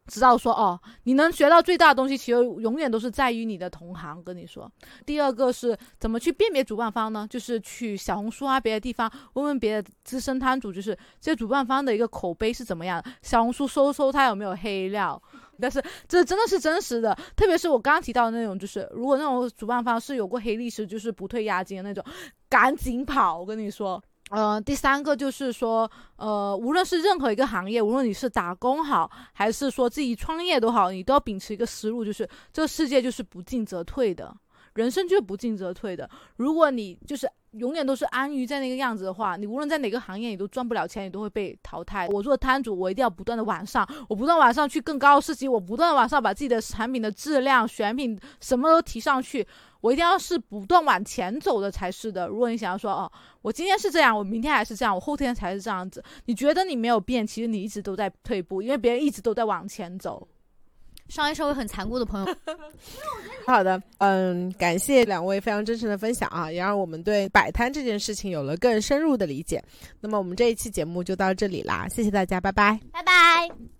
知道说哦，你能学到最大的东西，其实永远都是在于你的同行。跟你说，第二个是怎么去辨别主办方呢？就是去小红书啊，别的地方问问别的资深摊主，就是这主办方的一个口碑是怎么样的。小红书搜搜他有没有黑料，<laughs> 但是这真的是真实的。特别是我刚刚提到的那种，就是如果那种主办方是有过黑历史，就是不退押金的那种，赶紧跑！我跟你说。呃，第三个就是说，呃，无论是任何一个行业，无论你是打工好，还是说自己创业都好，你都要秉持一个思路，就是这个世界就是不进则退的，人生就是不进则退的。如果你就是永远都是安于在那个样子的话，你无论在哪个行业，你都赚不了钱，你都会被淘汰。我做摊主，我一定要不断的往上，我不断往上去更高的事情，我不断的往上把自己的产品的质量、选品什么都提上去。我一定要是不断往前走的才是的。如果你想要说哦，我今天是这样，我明天还是这样，我后天才是这样子，你觉得你没有变，其实你一直都在退步，因为别人一直都在往前走。商业社会很残酷的朋友。<laughs> <laughs> 好的，嗯，感谢两位非常真诚的分享啊，也让我们对摆摊这件事情有了更深入的理解。那么我们这一期节目就到这里啦，谢谢大家，拜拜，拜拜。